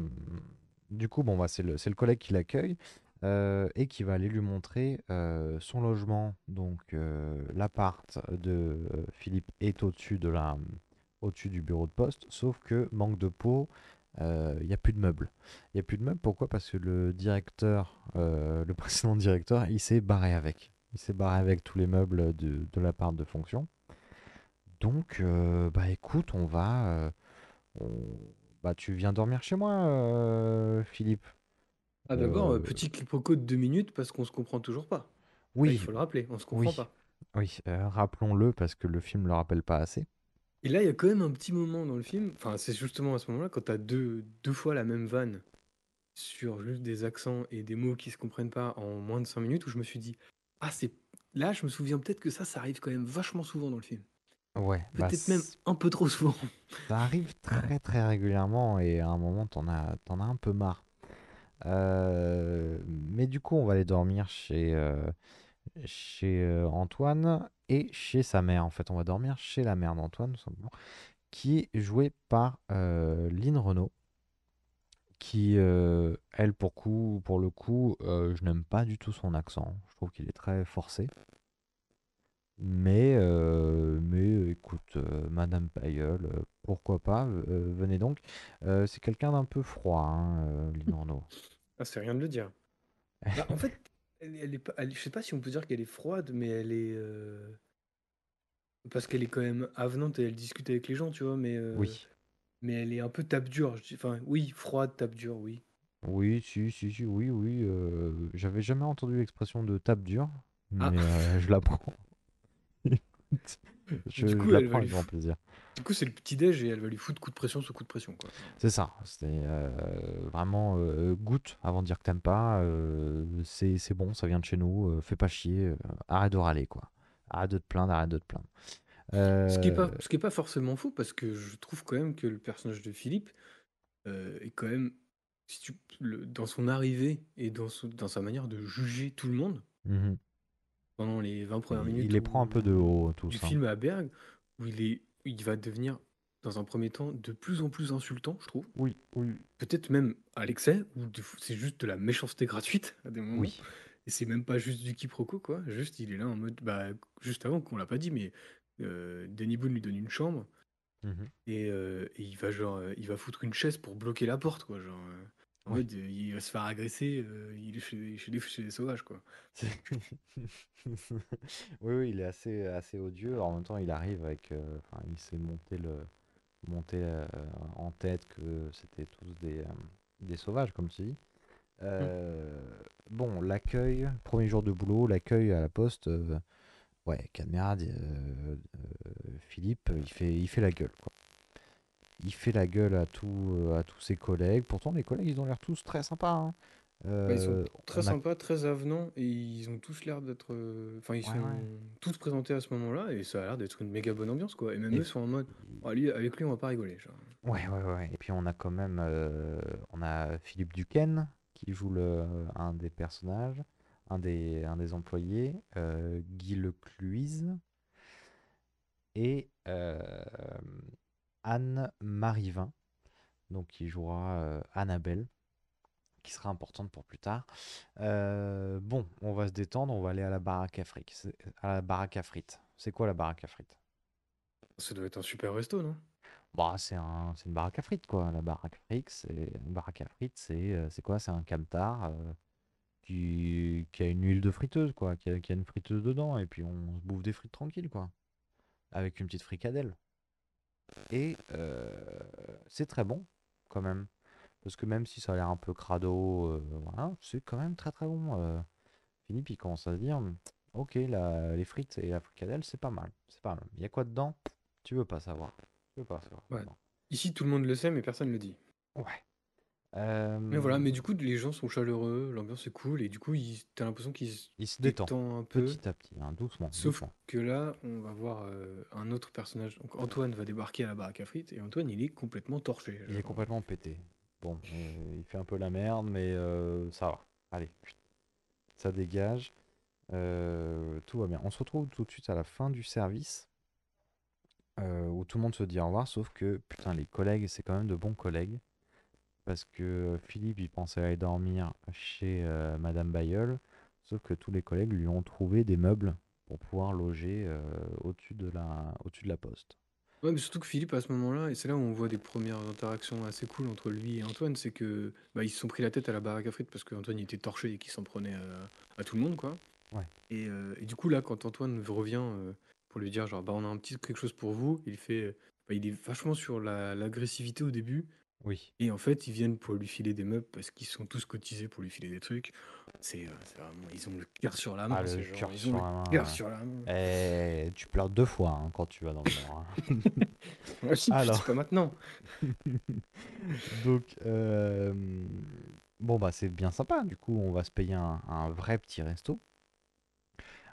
Du coup, bon, bah, c'est le, c'est le collègue qui l'accueille euh, et qui va aller lui montrer euh, son logement. Donc, euh, l'appart de euh, Philippe est au-dessus de la, au-dessus du bureau de poste, sauf que manque de peau, euh, il n'y a plus de meubles. Il n'y a plus de meubles, pourquoi? Parce que le directeur, euh, le (laughs) précédent directeur, il s'est barré avec. Il s'est barré avec tous les meubles de, de l'appart de fonction. Donc, euh, bah écoute, on va. euh, on- Bah, tu viens dormir chez moi, euh, Philippe. Ah d'accord, Euh, euh, petit quiproquo de deux minutes parce qu'on se comprend toujours pas. Là, oui, il faut le rappeler, on se comprend oui, pas. oui, euh, rappelons-le parce que le film ne le rappelle pas assez. Et là, il y a quand même un petit moment dans le film, enfin c'est justement à ce moment-là, quand t'as deux, deux fois la même vanne sur juste des accents et des mots qui se comprennent pas en moins de cinq minutes, où je me suis dit, ah c'est... Là, je me souviens peut-être que ça, ça arrive quand même vachement souvent dans le film. Ouais, bah, Peut-être même un peu trop souvent. (laughs) ça arrive très très régulièrement et à un moment, t'en as, t'en as un peu marre. Euh, mais du coup, on va aller dormir chez, euh, chez euh, Antoine et chez sa mère. En fait, on va dormir chez la mère d'Antoine, simplement, qui est jouée par euh, Lynn Renaud, qui, euh, elle, pour, coup, pour le coup, euh, je n'aime pas du tout son accent. Je trouve qu'il est très forcé. Mais, mais écoute, Madame Payeul, pourquoi pas, venez donc. C'est quelqu'un d'un peu froid, hein, Lynn (laughs) Renaud. Ah, c'est rien de le dire. (laughs) Bah, en fait, elle, elle est pas, elle- je sais pas si on peut dire qu'elle est froide, mais elle est... euh, Parce qu'elle est quand même avenante et elle discute avec les gens, tu vois, mais, euh, Oui, mais elle est un peu tape dure. je dis- Enfin, oui, froide, tape dure, oui. oui, si, si, si, oui, oui. euh, j'avais jamais entendu l'expression de tape dur, Ah. mais euh, je l'apprends. (laughs) (laughs) je Du coup, avec grand plaisir. Du c'est le petit-déj et elle va lui foutre coup de pression sur coup de pression, quoi. C'est ça, c'est euh, vraiment euh, goûte avant de dire que t'aimes pas. euh, c'est c'est bon, ça vient de chez nous, fais pas chier, arrête de râler quoi. Arrête de te plaindre, arrête de te plaindre. Ce qui est pas, ce qui est pas forcément fou, parce que je trouve quand même que le personnage de Philippe est quand même, si tu, le- dans son arrivée et dans, son- dans sa manière de juger tout le monde, mhm. Pendant les 20 premières minutes il les prend un peu de haut, du tous. hein. film à Berg, où il, est, il va devenir, dans un premier temps, de plus en plus insultant, je trouve. Oui, oui. Peut-être même à l'excès, de- c'est juste de la méchanceté gratuite à des moments. Oui. Et c'est même pas juste du quiproquo, quoi. Juste, il est là en mode. Bah, juste avant qu'on l'a pas dit, mais euh, Danny Boone lui donne une chambre Mhm. et, euh, et il va genre. euh, il va foutre une chaise pour bloquer la porte, quoi. Genre. euh, en Oui. mode, euh, il va se faire agresser, euh, il est chez, chez, les, chez les sauvages, quoi. (laughs) Oui, oui, il est assez, assez odieux. En même temps, il arrive avec. euh, Enfin, il s'est monté, le, monté en tête que c'était tous des, des sauvages, comme tu dis. Euh, Bon, l'accueil, premier jour de boulot, l'accueil à la poste. ouais, camarade, euh, euh, Philippe, il fait, il fait la gueule, quoi. Il fait la gueule à, tout, euh, à tous ses collègues. Pourtant, les collègues, ils ont l'air tous très sympas. hein. Ouais, ils sont Euh, très a- sympas, très avenants et ils ont tous l'air d'être. euh, Enfin, ils Ouais, sont ouais. tous présentés à ce moment-là et ça a l'air d'être une méga bonne ambiance, quoi. Et même Et eux sont en mode. Ah, lui, avec lui, on va pas rigoler. Genre. Ouais, ouais, ouais. Et puis on a quand même, euh, on a Philippe Duquesne qui joue le, un des personnages, un des, un des employés, euh, Guy Lecluise et Anne Marivin, donc qui jouera euh, Annabelle, qui sera importante pour plus tard. Euh, bon, on va se détendre, on va aller à la baraque à frites. C'est- À la baraque à frites. C'est quoi la baraque à frites? Ça doit être un super resto, non? Bah, c'est un, c'est une baraque à frites, quoi. La baraque à frites, c'est une baraque à frites, euh, c'est quoi? C'est un camtar euh, qui, qui a une huile de friteuse, quoi. Qui a, qui a une friteuse dedans, et puis on se bouffe des frites tranquilles, quoi. Avec une petite fricadelle. Et euh, c'est très bon, quand même. Parce que même si ça a l'air un peu crado, euh, voilà, c'est quand même très très bon. euh. Philippe, il commence à se dire, ok, la- les frites et la fricadelle, c'est pas mal. C'est pas mal. Il y a quoi dedans? Tu veux pas savoir. Tu veux pas savoir. Ouais. Ici, tout le monde le sait, mais personne ne le dit. Ouais. Mais voilà, mais du coup, les gens sont chaleureux, l'ambiance est cool, et du coup, ils- t'as l'impression qu'ils se Il se détend détendent un peu. petit à petit, hein, doucement, Sauf doucement. que là, on va voir euh, un autre personnage. Donc, Antoine va débarquer à la baraque à frites, et Antoine, il est complètement torché. Il est genre. complètement pété. Bon, euh, il fait un peu la merde, mais euh, ça va. Allez, ça dégage. Euh, tout va bien. On se retrouve tout de suite à la fin du service euh, où tout le monde se dit au revoir, sauf que putain, les collègues, c'est quand même de bons collègues. Parce que Philippe, il pensait aller dormir chez euh, Madame Bayeul, sauf que tous les collègues lui ont trouvé des meubles pour pouvoir loger euh, au-dessus de la, au-dessus de la poste. Ouais, mais surtout que Philippe, à ce moment-là, et c'est là où on voit des premières interactions assez cool entre lui et Antoine, c'est que bah, ils se sont pris la tête à la baraque à frites parce qu'Antoine était torché et qu'il s'en prenait à, à tout le monde, quoi. Ouais. Et, euh, et du coup, là, quand Antoine revient euh, pour lui dire, genre, bah, on a un petit quelque chose pour vous, il fait, bah, il est vachement sur la- l'agressivité au début. Oui. Et en fait, ils viennent pour lui filer des meubles parce qu'ils sont tous cotisés pour lui filer des trucs. C'est euh, c'est vraiment, ils ont le cœur sur la main. Ah, ces le gens, cœur ils sur ont la le main. cœur sur la main. Eh, tu pleures deux fois hein, quand tu vas dans le Nord. hein. (laughs) Je dis Alors. pas maintenant. (laughs) Donc, euh, bon, bah, c'est bien sympa. Du coup, on va se payer un, un vrai petit resto.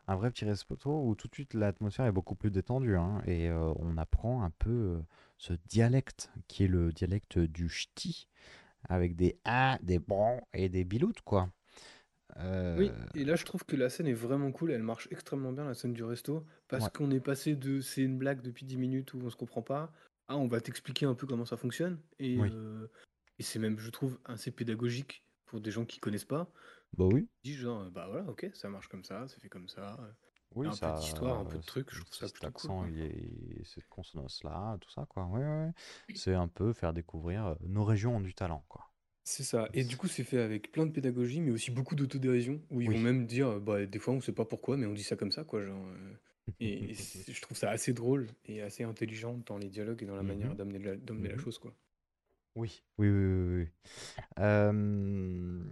Un vrai petit resto où tout de suite l'atmosphère est beaucoup plus détendue. hein, et euh, on apprend un peu euh, ce dialecte qui est le dialecte du ch'ti. Avec des A, des bons et des biloutes, quoi. Oui, Euh, et là je trouve que la scène est vraiment cool, elle marche extrêmement bien, la scène du resto, parce Ouais. qu'on est passé de c'est une blague depuis 10 minutes où on se comprend pas, à on va t'expliquer un peu comment ça fonctionne, et, Oui. euh, et c'est même, je trouve, assez pédagogique pour des gens qui connaissent pas. Bah oui. Disent genre, bah voilà, ok, ça marche comme ça, c'est fait comme ça. Euh, Oui, un ça, peu d'histoire, un peu de ce- trucs, je trouve ça cet plutôt accent, cette consonance-là, tout ça, quoi. Ouais, ouais. C'est un peu faire découvrir euh, nos régions ont du talent, quoi. C'est ça. Et du coup, c'est fait avec plein de pédagogie, mais aussi beaucoup d'autodérision, où ils Oui. vont même dire, bah, des fois, on sait pas pourquoi, mais on dit ça comme ça, quoi. Genre, euh, et (laughs) je trouve ça assez drôle et assez intelligent dans les dialogues et dans la manière Mhm. d'amener la, la Mhm. chose, quoi. Oui, oui, oui, oui. oui. Euh,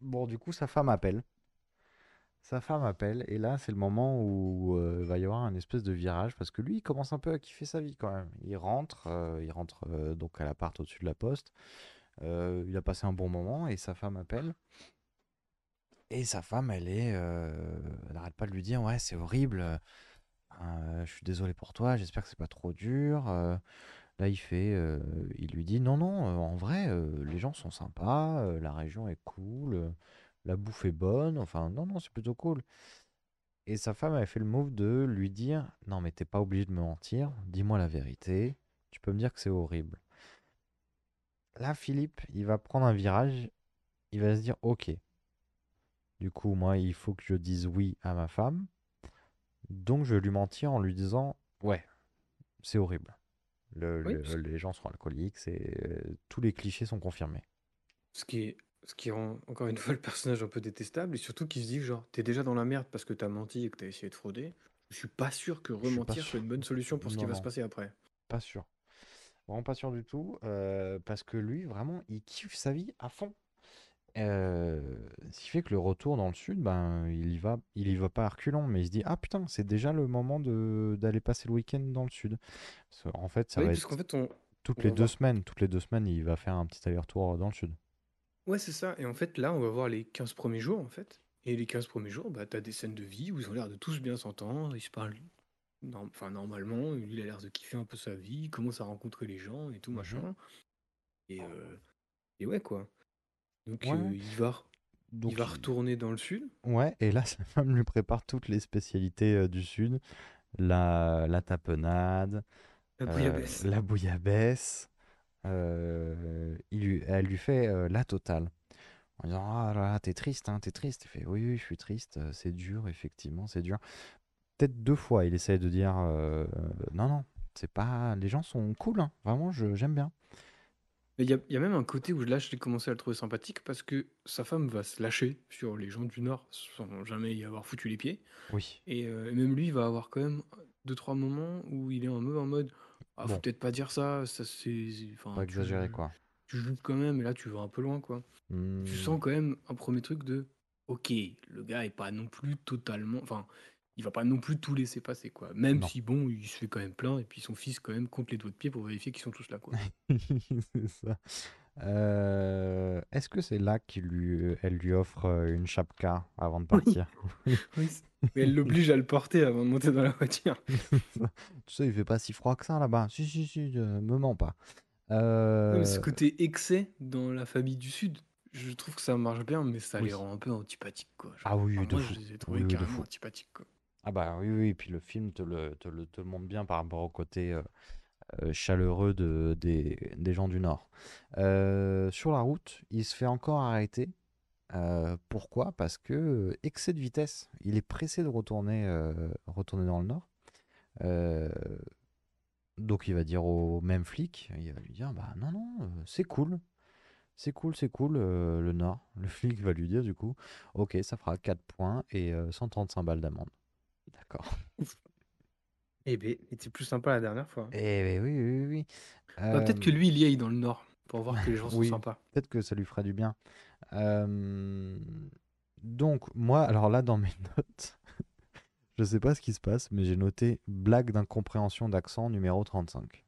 Bon, du coup, sa femme appelle. Sa femme appelle, et là, c'est le moment où euh, va y avoir un espèce de virage, parce que lui, il commence un peu à kiffer sa vie quand même. Il rentre, euh, il rentre euh, donc à l'appart au-dessus de la poste. Euh, il a passé un bon moment, et sa femme appelle. Et sa femme, elle est, elle n'arrête pas de lui dire, ouais, c'est horrible. je suis désolé pour toi. J'espère que c'est pas trop dur. Là, il fait, il lui dit non, non, en vrai, les gens sont sympas, la région est cool, la bouffe est bonne, enfin, non, non, c'est plutôt cool. Et sa femme avait fait le move de lui dire non, mais t'es pas obligé de me mentir, dis-moi la vérité, tu peux me dire que c'est horrible. Là, Philippe, il va prendre un virage, il va se dire ok, du coup, moi, il faut que je dise oui à ma femme, donc je vais lui mentir en lui disant ouais, c'est horrible. Le- Oui, le- parce- les gens sont alcooliques, c'est euh, tous les clichés sont confirmés. Ce qui est, ce qui rend encore une (laughs) fois le personnage un peu détestable, et surtout qu'il se dit, genre, t'es déjà dans la merde parce que t'as menti et que t'as essayé de frauder. Je suis pas sûr que rementir soit une bonne solution pour ce qui Non, va se passer après. Pas sûr. Vraiment pas sûr du tout, euh, parce que lui, vraiment, il kiffe sa vie à fond. Euh, ce qui fait que le retour dans le sud, ben, il y va, il y va pas à reculons, mais il se dit ah putain, c'est déjà le moment de d'aller passer le week-end dans le sud. Parce En fait, ça Oui, va être fait, on, toutes on les va deux semaines, toutes les deux semaines, il va faire un petit aller-retour dans le sud. Ouais, c'est ça. Et en fait, là, on va voir les 15 premiers jours, en fait. Et les 15 premiers jours, bah, t'as des scènes de vie où ils ont l'air de tous bien s'entendre, ils se parlent norm- enfin, normalement, lui, il a l'air de kiffer un peu sa vie, il commence à rencontrer les gens et tout, Mhm. machin. Et, euh, et ouais, quoi. Donc, Ouais, euh, ouais. il va, Donc, il va il- retourner dans le sud. Ouais, et là, (laughs) sa femme lui prépare toutes les spécialités euh, du Sud. La, la tapenade, La euh, bouillabaisse. la bouillabaisse. Euh, il elle lui fait euh, la totale. En disant, ah là là, t'es triste, hein, t'es triste. Il fait, oui, oui, je suis triste, euh, c'est dur, effectivement, c'est dur. Peut-être deux fois, il essaye de dire, euh, non, non, c'est pas... Les gens sont cool, hein, vraiment, je- j'aime bien. Mais il y a, il y a même un côté où là, j'ai commencé à le trouver sympathique parce que sa femme va se lâcher sur les gens du Nord sans jamais y avoir foutu les pieds. Oui. Et euh, même lui, va avoir quand même deux, trois moments où il est un peu en mode Ah, faut Bon. peut-être pas dire ça, ça c'est. Enfin, Pas tu- exagéré, quoi. Tu joues quand même, et là, tu vas un peu loin, quoi. Tu Hmm, sens quand même un premier truc de Ok, le gars est pas non plus totalement. Enfin, il va pas non plus tout laisser passer, quoi. Même Non. si, bon, il se fait quand même plein, et puis son fils, quand même, compte les doigts de pied pour vérifier qu'ils sont tous là, quoi. (laughs) c'est ça. Euh, Est-ce que c'est là qu'il lui, elle lui offre euh, une chapka avant de partir (laughs) Oui, mais elle l'oblige à le porter avant de monter dans la voiture. (laughs) Tu sais, il fait pas si froid que ça là-bas. Si, si, si, euh, me mens pas. Euh, ce côté excès dans la famille du Sud, je trouve que ça marche bien, mais ça Oui. les rend un peu antipathiques, quoi. Genre, Ah oui, enfin, de moi, fou. je les ai trouvés Oui, carrément antipathiques, quoi. Ah bah oui, oui, et puis le film te le, te le, te le montre bien par rapport au côté euh, chaleureux de, des, gens du Nord. Euh, sur la route, il se fait encore arrêter. Euh, pourquoi? Parce que euh, excès de vitesse. Il est pressé de retourner, euh, retourner dans le Nord. Euh, donc il va dire au même flic, il va lui dire bah non non euh, c'est cool, c'est cool c'est cool euh, le Nord. (laughs) Le flic va lui dire du coup ok ça fera 4 points et euh, 135 balles d'amende. D'accord. Eh il était plus sympa la dernière fois. Eh ben oui oui oui. Bah, peut-être que Euh, lui, il y aille dans le Nord pour voir que les gens (laughs) sont oui, sympas. peut-être que ça lui ferait du bien. Euh, donc moi alors là dans mes (laughs) notes, je sais pas ce qui se passe mais j'ai noté blague d'incompréhension d'accent numéro 35.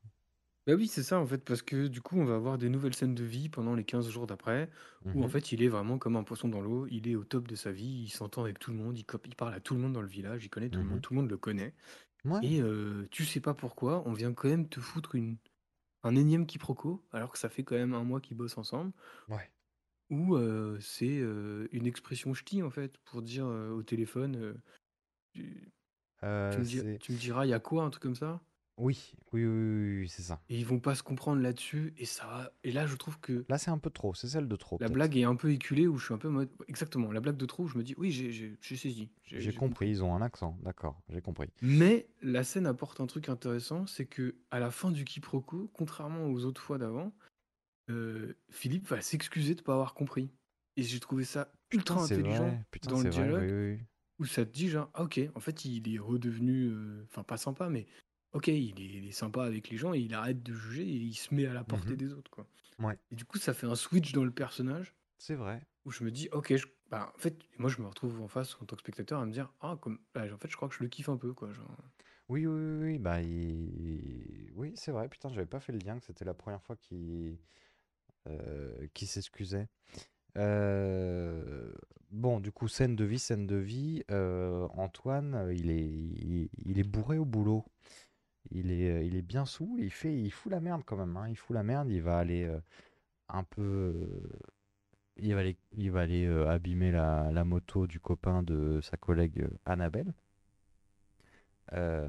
Bah oui, c'est ça en fait, parce que du coup, on va avoir des nouvelles scènes de vie pendant les 15 jours d'après, où en Mhm. fait, il est vraiment comme un poisson dans l'eau, il est au top de sa vie, il s'entend avec tout le monde, il, cop- il parle à tout le monde dans le village, il connaît tout le Mhm. monde, tout le monde le connaît. Ouais. Et euh, tu sais pas pourquoi, on vient quand même te foutre une, un énième quiproquo, alors que ça fait quand même un mois qu'ils bossent ensemble, Ouais. où euh, c'est euh, une expression ch'ti en fait, pour dire euh, au téléphone, euh, tu, tu Euh, me dis- c'est tu me diras, il y a quoi, un truc comme ça? Oui oui oui, oui, oui, c'est ça. Et ils vont pas se comprendre là-dessus, et ça va. Et là, je trouve que Là c'est un peu trop, c'est celle de trop la peut-être. blague est un peu éculée, où je suis un peu en mode. Exactement, la blague de trop, où je me dis, oui, j'ai j'ai- j'ai saisi. j'ai- J'ai j'ai compris, ils ont un accent, d'accord, j'ai compris. Mais la scène apporte un truc intéressant, c'est que à la fin du quiproquo, contrairement aux autres fois d'avant, euh, Philippe va s'excuser de pas avoir compris. Et j'ai trouvé ça ultra c'est intelligent vrai, putain, dans le c'est vrai, dialogue, oui, oui, oui. où ça te dit genre, ah ok, en fait il est redevenu, euh, enfin pas sympa, mais ok, il est, il est sympa avec les gens et il arrête de juger et il se met à la portée Mhm. des autres, quoi. Ouais, Et du coup, ça fait un switch dans le personnage c'est vrai. où je me dis, ok, je- bah, en fait, moi je me retrouve en face en tant que spectateur à me dire, ah, comme, bah, en fait, je crois que je le kiffe un peu, quoi. Genre. Oui, oui, oui, oui, bah, il- oui, c'est vrai, putain, j'avais pas fait le lien que c'était la première fois qu'il euh, s'excusait. Euh, bon, du coup, scène de vie, scène de vie, euh, Antoine, il est, il, il est bourré au boulot. Il est, euh, il est bien sous, et il fait, il fout la merde quand même, hein, il fout la merde, il va aller euh, un peu, euh, il va aller, il va aller euh, abîmer la, la moto du copain de sa collègue euh, Annabelle. Euh,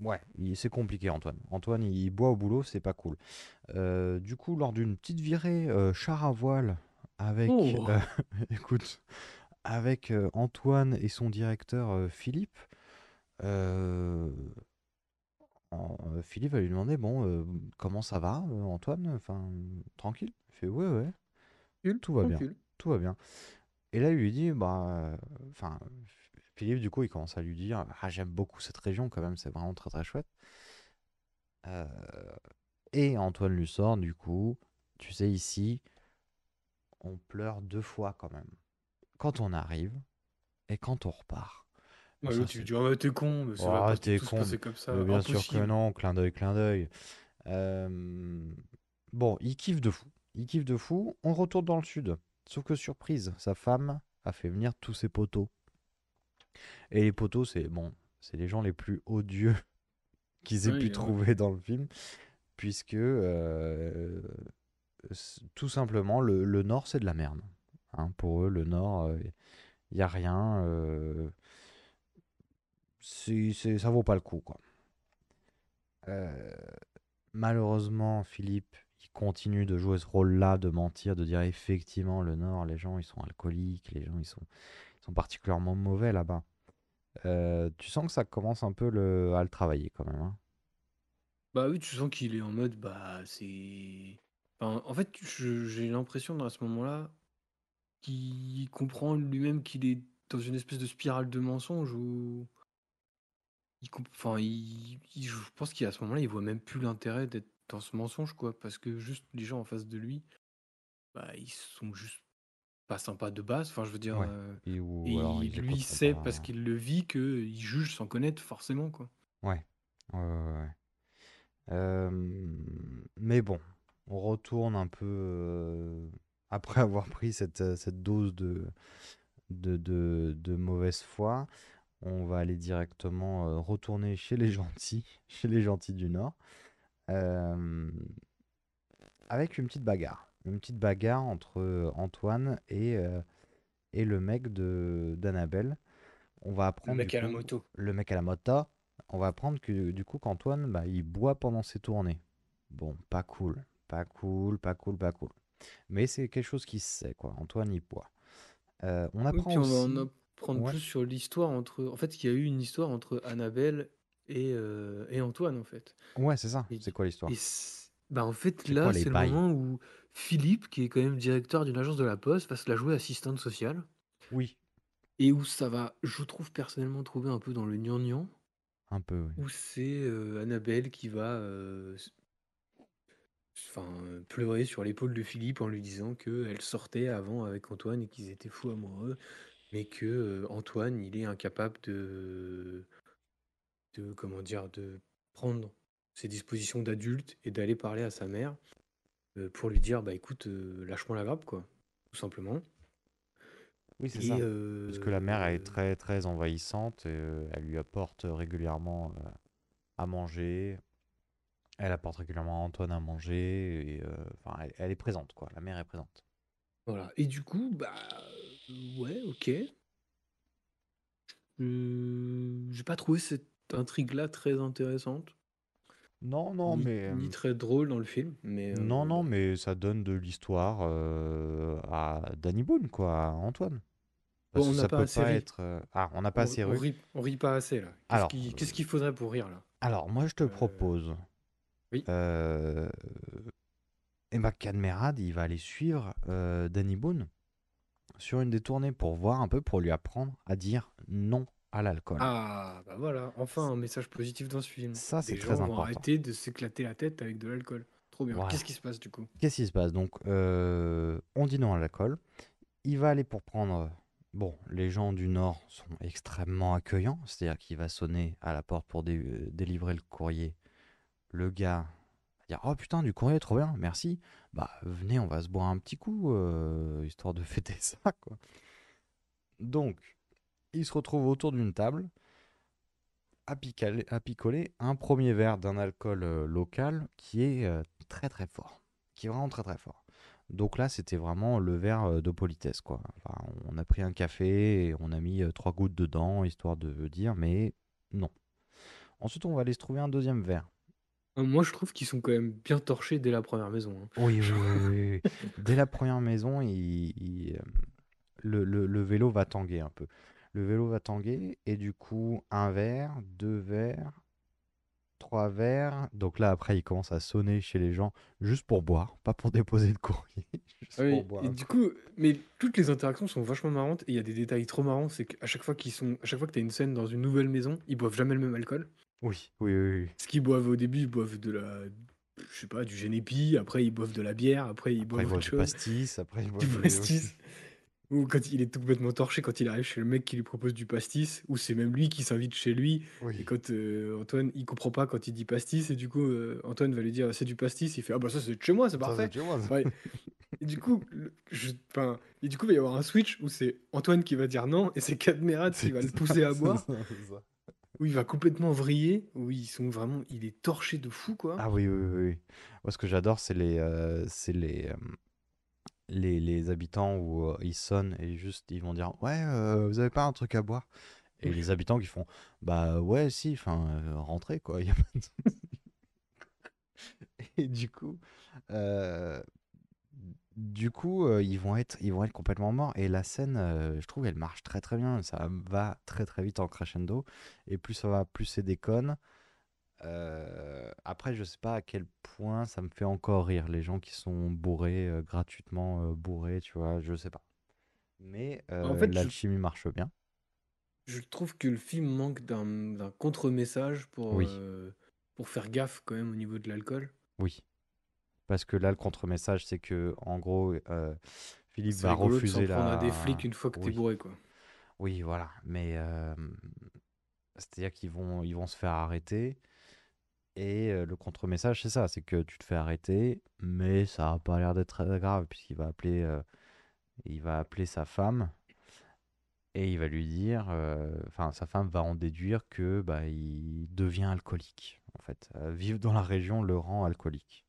ouais, il- c'est compliqué Antoine. Antoine, il boit au boulot, c'est pas cool. Euh, du coup, lors d'une petite virée euh, char à voile avec, Oh. euh, (laughs) écoute, avec euh, Antoine et son directeur euh, Philippe, euh, en- euh, Philippe va lui demander, bon, euh, comment ça va, euh, Antoine? Enfin, tranquille? Il fait, ouais, ouais, Tranquille, tout va bien, tranquille. tout va bien. Et là, il lui dit, bah, euh, enfin, Philippe, du coup, il commence à lui dire, ah, j'aime beaucoup cette région quand même, c'est vraiment très très chouette. Euh, et Antoine lui sort, du coup, tu sais, ici, on pleure deux fois quand même. Quand on arrive et quand on repart. Ouais, Ça, l'autre, tu c'est- lui dis, ah ouais, t'es con, mais ça va pas t'es tout se con. passer comme ça, Mais bien sûr que impossible. non, clin d'œil, clin d'œil. Euh, Bon, il kiffe de fou. Il kiffe de fou. On retourne dans le sud. Sauf que surprise, sa femme a fait venir tous ses poteaux. Et les poteaux, c'est bon, c'est les gens les plus odieux (laughs) qu'ils aient Oui, pu ouais. trouver dans le film, puisque euh, tout simplement le, le Nord c'est de la merde. hein. pour eux, le Nord, il n'y a rien. euh, c'est, ça vaut pas le coup, quoi. Euh, malheureusement, Philippe, il continue de jouer ce rôle-là, de mentir, de dire effectivement le Nord, les gens ils sont alcooliques, les gens ils sont, ils sont particulièrement mauvais là-bas. Euh, tu sens que ça commence un peu le, à le travailler quand même. hein? Bah oui, tu sens qu'il est en mode, bah c'est. En fait, j'ai l'impression dans ce moment-là qu'il comprend lui-même qu'il est dans une espèce de spirale de mensonges où. Il comp- Enfin, il... il- je pense qu'à ce moment-là, il voit même plus l'intérêt d'être dans ce mensonge, quoi. Parce que juste les gens en face de lui, bah, ils sont juste pas sympas de base. Enfin, je veux dire. Ouais. euh, Et, ou Et alors ils lui sait, pas. parce qu'il le vit, qu'il juge sans connaître forcément, quoi. Ouais. Ouais, ouais, ouais. Euh, mais bon, on retourne un peu euh, après avoir pris cette, euh, cette dose de, de, de, de mauvaise foi. On va aller directement euh, retourner chez les (laughs) gentils, chez les gentils du Nord, euh, avec une petite bagarre. Une petite bagarre entre euh, Antoine et, euh, et le mec de d'Annabelle. On va apprendre mec du à la moto. Le mec à la moto. on va apprendre que du coup qu'Antoine, bah, il boit pendant ses tournées. Bon, pas cool, pas cool, pas cool, pas cool. Mais c'est quelque chose qui se sait, quoi. Antoine, il boit. Euh, on Oui, apprend puis on va aussi... en apprendre Ouais. plus sur l'histoire entre. En fait, il y a eu une histoire entre Annabelle et, euh, et Antoine, en fait. Ouais, c'est ça. Et, C'est quoi l'histoire? et c- bah, en fait, C'est là, quoi les c'est le bails? moment où Philippe, qui est quand même directeur d'une agence de la Poste, va se la jouer assistante sociale. Oui, Et où ça va, je trouve personnellement, trouver un peu dans le gnangnan, un peu, oui. où c'est euh, Annabelle qui va euh, s- enfin, pleurer sur l'épaule de Philippe en lui disant qu'elle sortait avant avec Antoine et qu'ils étaient fous amoureux, mais que euh, Antoine, il est incapable de, de, comment dire, de prendre ses dispositions d'adulte et d'aller parler à sa mère euh, pour lui dire, bah écoute, euh, lâche-moi la grappe, quoi, tout simplement. Oui, c'est ça. Parce que la mère, elle est très, très envahissante. et, elle lui apporte régulièrement à manger. Elle apporte régulièrement à Antoine à manger. Et, elle, elle est présente, quoi. La mère est présente. Voilà. Et du coup, bah ouais, ok. Euh, j'ai pas trouvé cette intrigue-là très intéressante, Non, non, ni, mais... ni euh, très drôle dans le film, mais Non, euh, non, bon. mais ça donne de l'histoire euh, à Danny Boone, quoi, à Antoine. Parce Bon, on que n'a ça pas peut assez pas ri. être... Ah, on n'a pas On, assez on on rit pas assez là. Qu'est-ce qu'il faudrait pour rire là? alors, moi, je te propose... oui. Emma Cadmerade, il va aller suivre Danny Boone sur une des tournées pour voir un peu, pour lui apprendre à dire non à l'alcool. Ah, bah voilà, enfin un message positif dans ce film. Ça, c'est très gens vont important. arrêter de s'éclater la tête avec de l'alcool. Trop bien. Voilà. Qu'est-ce qui se passe du coup? Qu'est-ce qui se passe? Donc, euh, on dit non à l'alcool. Il va aller pour prendre. Bon, les gens du Nord sont extrêmement accueillants, c'est-à-dire qu'il va sonner à la porte pour dé- euh, délivrer le courrier. Le gars Oh putain, du courrier, trop bien, merci. Bah, venez, on va se boire un petit coup, euh, histoire de (laughs) fêter ça, quoi. Donc, il se retrouve autour d'une table à, picoler un premier verre d'un alcool euh, local qui est euh, très très fort. Qui est vraiment très très fort. Donc là, c'était vraiment le verre de politesse, quoi. On a pris un café on a mis trois gouttes dedans, histoire de dire, mais non. Ensuite, on va aller se trouver un deuxième verre. Moi, je trouve qu'ils sont quand même bien torchés dès la première maison. hein. Oui, oui, (laughs) oui, oui, oui. Dès la première maison, il, il, euh, le, le- le vélo va tanguer un peu. Le vélo va tanguer et du coup, un verre, deux verres, trois verres. Donc là, après, il commence à sonner chez les gens juste pour boire, pas pour déposer de courrier, (laughs) juste Ah oui, boire. et un du coup. mais toutes les interactions sont vachement marrantes et il y a des détails trop marrants, c'est qu'à chaque fois qu'ils sont, à chaque fois que t'as une scène dans une nouvelle maison, ils boivent jamais le même alcool. Oui, oui, oui, oui. Ce qu'ils boivent au début, ils boivent de la, je sais pas, du Genepi, après ils boivent de la bière, après ils Après, boivent boit autre du chose, pastis, après, il boit du pastis. Ou quand il est complètement torché, quand il arrive chez le mec qui lui propose du pastis, ou c'est même lui qui s'invite chez lui. Et Oui. quand euh, Antoine, il comprend pas quand il dit pastis, et du coup, euh, Antoine va lui dire c'est du pastis, il fait ah bah ça c'est de chez moi, c'est parfait. chez moi. Ouais. Et du coup, je, et du coup, il va y avoir un switch où c'est Antoine qui va dire non, et c'est Cadmerade qui va le pousser à boire, ça. Où il va complètement vriller, où ils sont vraiment, il est torché de fou quoi. Ah oui, oui, oui. oui. Moi, ce que j'adore, c'est les, euh, c'est les, euh, les, les habitants où euh, ils sonnent et juste ils vont dire Ouais, vous avez pas un truc à boire? Et les habitants qui font Bah ouais, si, enfin, rentrez quoi. y a pas de. (laughs) Et du coup, euh, du coup euh, ils, vont être, ils vont être complètement morts. Et la scène, euh, je trouve, elle marche très très bien. Ça va très très vite en crescendo. Et plus ça va, plus c'est déconne. Euh, après, je sais pas à quel point ça me fait encore rire, les gens qui sont bourrés, euh, gratuitement bourrés, tu vois, je sais pas. Mais En fait, je- l'alchimie marche bien. Je trouve que le film manque d'un d'un contre-message pour, Oui. pour faire gaffe quand même au niveau de l'alcool. Oui. Parce que là, le contre-message, c'est que, en gros, euh, Philippe va refuser prendre la. à des flics une fois que t'es Oui. bourré quoi. Oui, voilà. Mais euh, c'est-à-dire qu'ils vont, ils vont se faire arrêter. Et euh, le contre-message, c'est ça, c'est que tu te fais arrêter, mais ça n'a pas l'air d'être très grave, puisqu'il va appeler, il va appeler sa femme et il va lui dire, euh, enfin, sa femme va en déduire que bah, il devient alcoolique. En fait, Euh, vivre dans la région le rend alcoolique.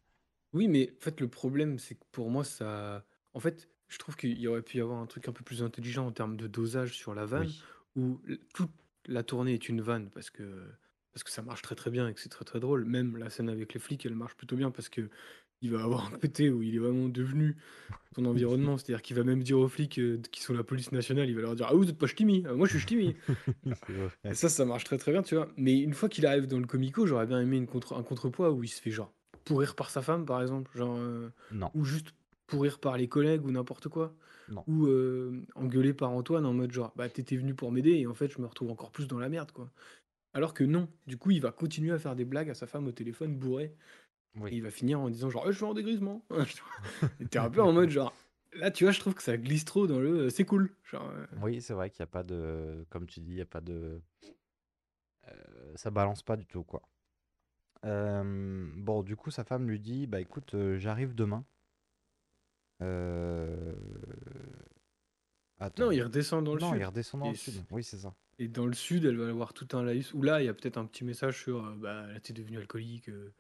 Oui, mais en fait, le problème, c'est que pour moi, ça. En fait, je trouve qu'il y aurait pu y avoir un truc un peu plus intelligent en termes de dosage sur la vanne, Oui. où l- toute la tournée est une vanne, parce que parce que ça marche très très bien et que c'est très très drôle. Même la scène avec les flics, elle marche plutôt bien parce que il va avoir un côté où il est vraiment devenu son environnement. C'est-à-dire qu'il va même dire aux flics euh, qui sont la police nationale, il va leur dire Ah, vous êtes pas ch'timi, Ah, moi je suis ch'timi. (laughs) C'est vrai. Et ça, ça marche très très bien, tu vois. Mais une fois qu'il arrive dans le comico, j'aurais bien aimé une contre, un contrepoids où il se fait genre pourrir par sa femme, par exemple, genre, euh, Non. ou juste pourrir par les collègues ou n'importe quoi. Non. Ou euh, engueuler par Antoine en mode genre Bah, t'étais venu pour m'aider et en fait, je me retrouve encore plus dans la merde, quoi. Alors que non, du coup, il va continuer à faire des blagues à sa femme au téléphone bourré. Et il va finir en disant genre Eh, je suis en dégrisement. (laughs) t'es un peu en mode genre là tu vois je trouve que ça glisse trop dans le euh, c'est cool. Genre, euh, Oui, c'est vrai qu'il n'y a pas de. Comme tu dis, il n'y a pas de. ça balance pas du tout, quoi. Euh, bon, du coup, sa femme lui dit Bah écoute, euh, j'arrive demain. Euh... Attends. Non, il redescend dans le Non, sud. il redescend dans Et le sud. Oui, c'est ça. Et dans le sud, elle va avoir tout un laïus. Ou là, il y a peut-être un petit message sur euh, bah là t'es devenu alcoolique. euh.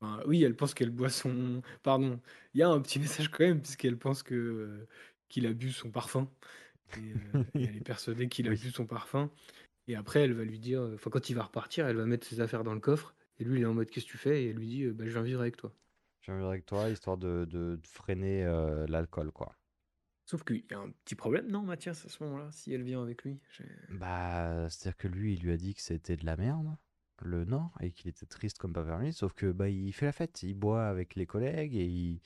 Enfin, oui, elle pense qu'elle boit son. Pardon. Il y a un petit (laughs) message quand même puisqu'elle pense que euh, qu'il a bu son parfum. Et, euh, et elle est persuadée qu'il a (laughs) bu son parfum. Et après, elle va lui dire. Enfin, quand il va repartir, elle va mettre ses affaires dans le coffre. Et lui, il est en mode qu'est-ce que tu fais? Et elle lui dit euh, bah, je viens vivre avec toi. Je viens vivre avec toi, histoire de, de- de freiner euh, l'alcool, quoi. Sauf qu'il y a un petit problème, non, Mathias, à ce moment-là, si elle vient avec lui? Bah, c'est-à-dire que lui, il lui a dit que c'était de la merde, le Nord, et qu'il était triste comme pas permis, sauf que bah, il fait la fête, il boit avec les collègues et il,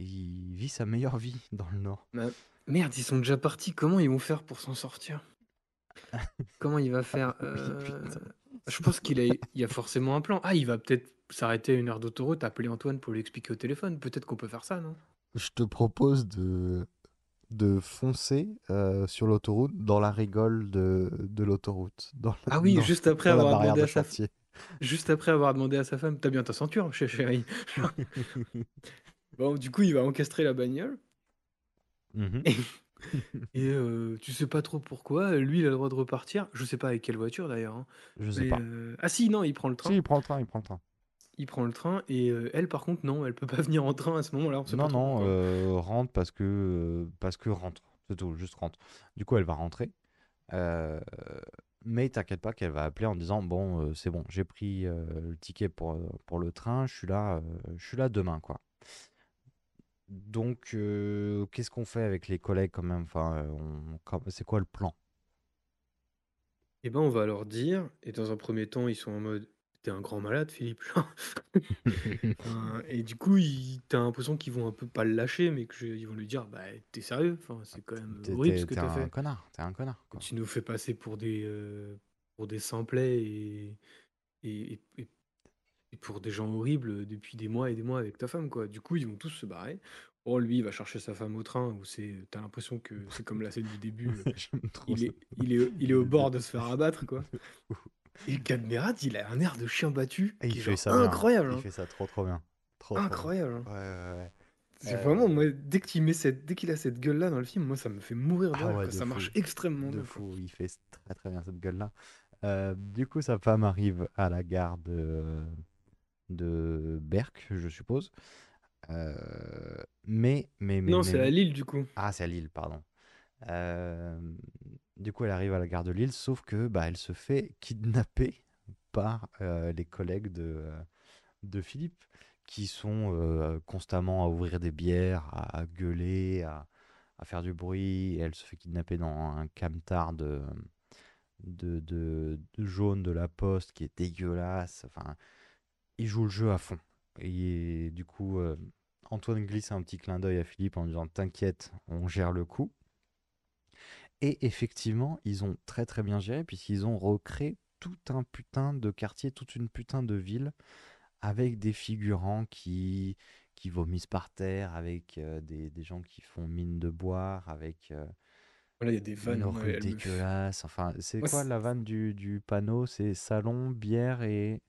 il vit sa meilleure vie (laughs) dans le Nord. Bah, merde, ils sont déjà partis. Comment ils vont faire pour s'en sortir? (laughs) Comment il va faire (laughs) euh, Je pense qu'il a, il y a forcément un plan. Ah, il va peut-être s'arrêter à une heure d'autoroute, appeler Antoine pour lui expliquer au téléphone. Peut-être qu'on peut faire ça, non? Je te propose de, de foncer euh, sur l'autoroute dans la rigole de, de l'autoroute. dans la- Ah oui, dans- juste après dans avoir demandé de à sa chantier. juste après avoir demandé à sa femme, t'as bien ta ceinture, ch- chérie. (laughs) bon, du coup, il va encastrer la bagnole. Mhm. Et, (laughs) et, euh, tu sais pas trop pourquoi. Lui, il a le droit de repartir. Je sais pas avec quelle voiture d'ailleurs. hein. Je sais Mais, pas. euh, Ah si, non, il prend le train. Si, il prend le train, il prend le train. Il prend le train et euh, elle, par contre, non, elle peut pas (laughs) venir en train à ce moment-là. on sait pas Non, trop non, pourquoi. euh, rentre parce que, euh, parce que rentre. C'est tout, juste rentre. Du coup, elle va rentrer. Euh, mais t'inquiète pas qu'elle va appeler en disant Bon, euh, c'est bon, j'ai pris euh, le ticket pour, euh, pour le train, je suis là, euh, je suis là demain, quoi. Donc, euh, qu'est-ce qu'on fait avec les collègues quand même? Enfin, euh, on- quand- C'est quoi le plan? Eh ben, on va leur dire, et dans un premier temps, ils sont en mode T'es un grand malade, Philippe. (laughs) Et du coup, ils- t'as l'impression qu'ils vont un peu pas le lâcher, mais qu'ils vont lui dire Bah, t'es sérieux? Enfin, c'est quand même T'es horrible t'es- ce que t'es t'as un fait. connard, t'es un connard. Quoi. Tu nous fais passer pour des, euh, pour des simplets et, et, et- et- et pour des gens horribles depuis des mois et des mois avec ta femme, quoi. Du coup, ils vont tous se barrer. Oh, lui, il va chercher sa femme au train, où c'est, t'as l'impression que (laughs) c'est comme la scène du début. euh, (laughs) J'aime trop il, ça. est, il, est, il est au bord de se faire abattre, quoi. (laughs) Et Cadmerat, il a un air de chien battu Et qui il est fait genre ça bien. incroyable. Il hein. fait ça trop, trop bien. Trop, trop bien. Incroyable. hein. Ouais, ouais, ouais. C'est Euh, vraiment, moi, dès qu'il met cette, dès qu'il a cette gueule-là dans le film, moi, ça me fait mourir de Ah rire, ouais, quoi. de Ça fou. marche extrêmement De bien. quoi. fou, il fait très très bien cette gueule-là. Euh, du coup, sa femme arrive à la gare de, de Berck, je suppose. Euh, mais, mais, mais, Non, c'est à Lille, du coup. Ah, c'est à Lille, pardon. Euh, du coup, elle arrive à la gare de Lille, sauf que bah, elle se fait (laughs) kidnapper par euh, les collègues de, de Philippe, qui sont constamment à ouvrir des bières, à, à gueuler, à, à faire du bruit. Et elle se fait kidnapper dans un camtar de, de, de, de jaune de la poste qui est dégueulasse. Enfin, il joue le jeu à fond. Et du coup, euh, Antoine glisse un petit clin d'œil à Philippe en disant T'inquiète, on gère le coup. Et effectivement, ils ont très très bien géré puisqu'ils ont recréé tout un putain de quartier, toute une putain de ville avec des figurants qui, qui vomissent par terre, avec euh, des, des gens qui font mine de boire, avec euh, Voilà, il y a des vannes. une dégueulasse. Enfin, c'est quoi la vanne du, du panneau? C'est salon, bière et.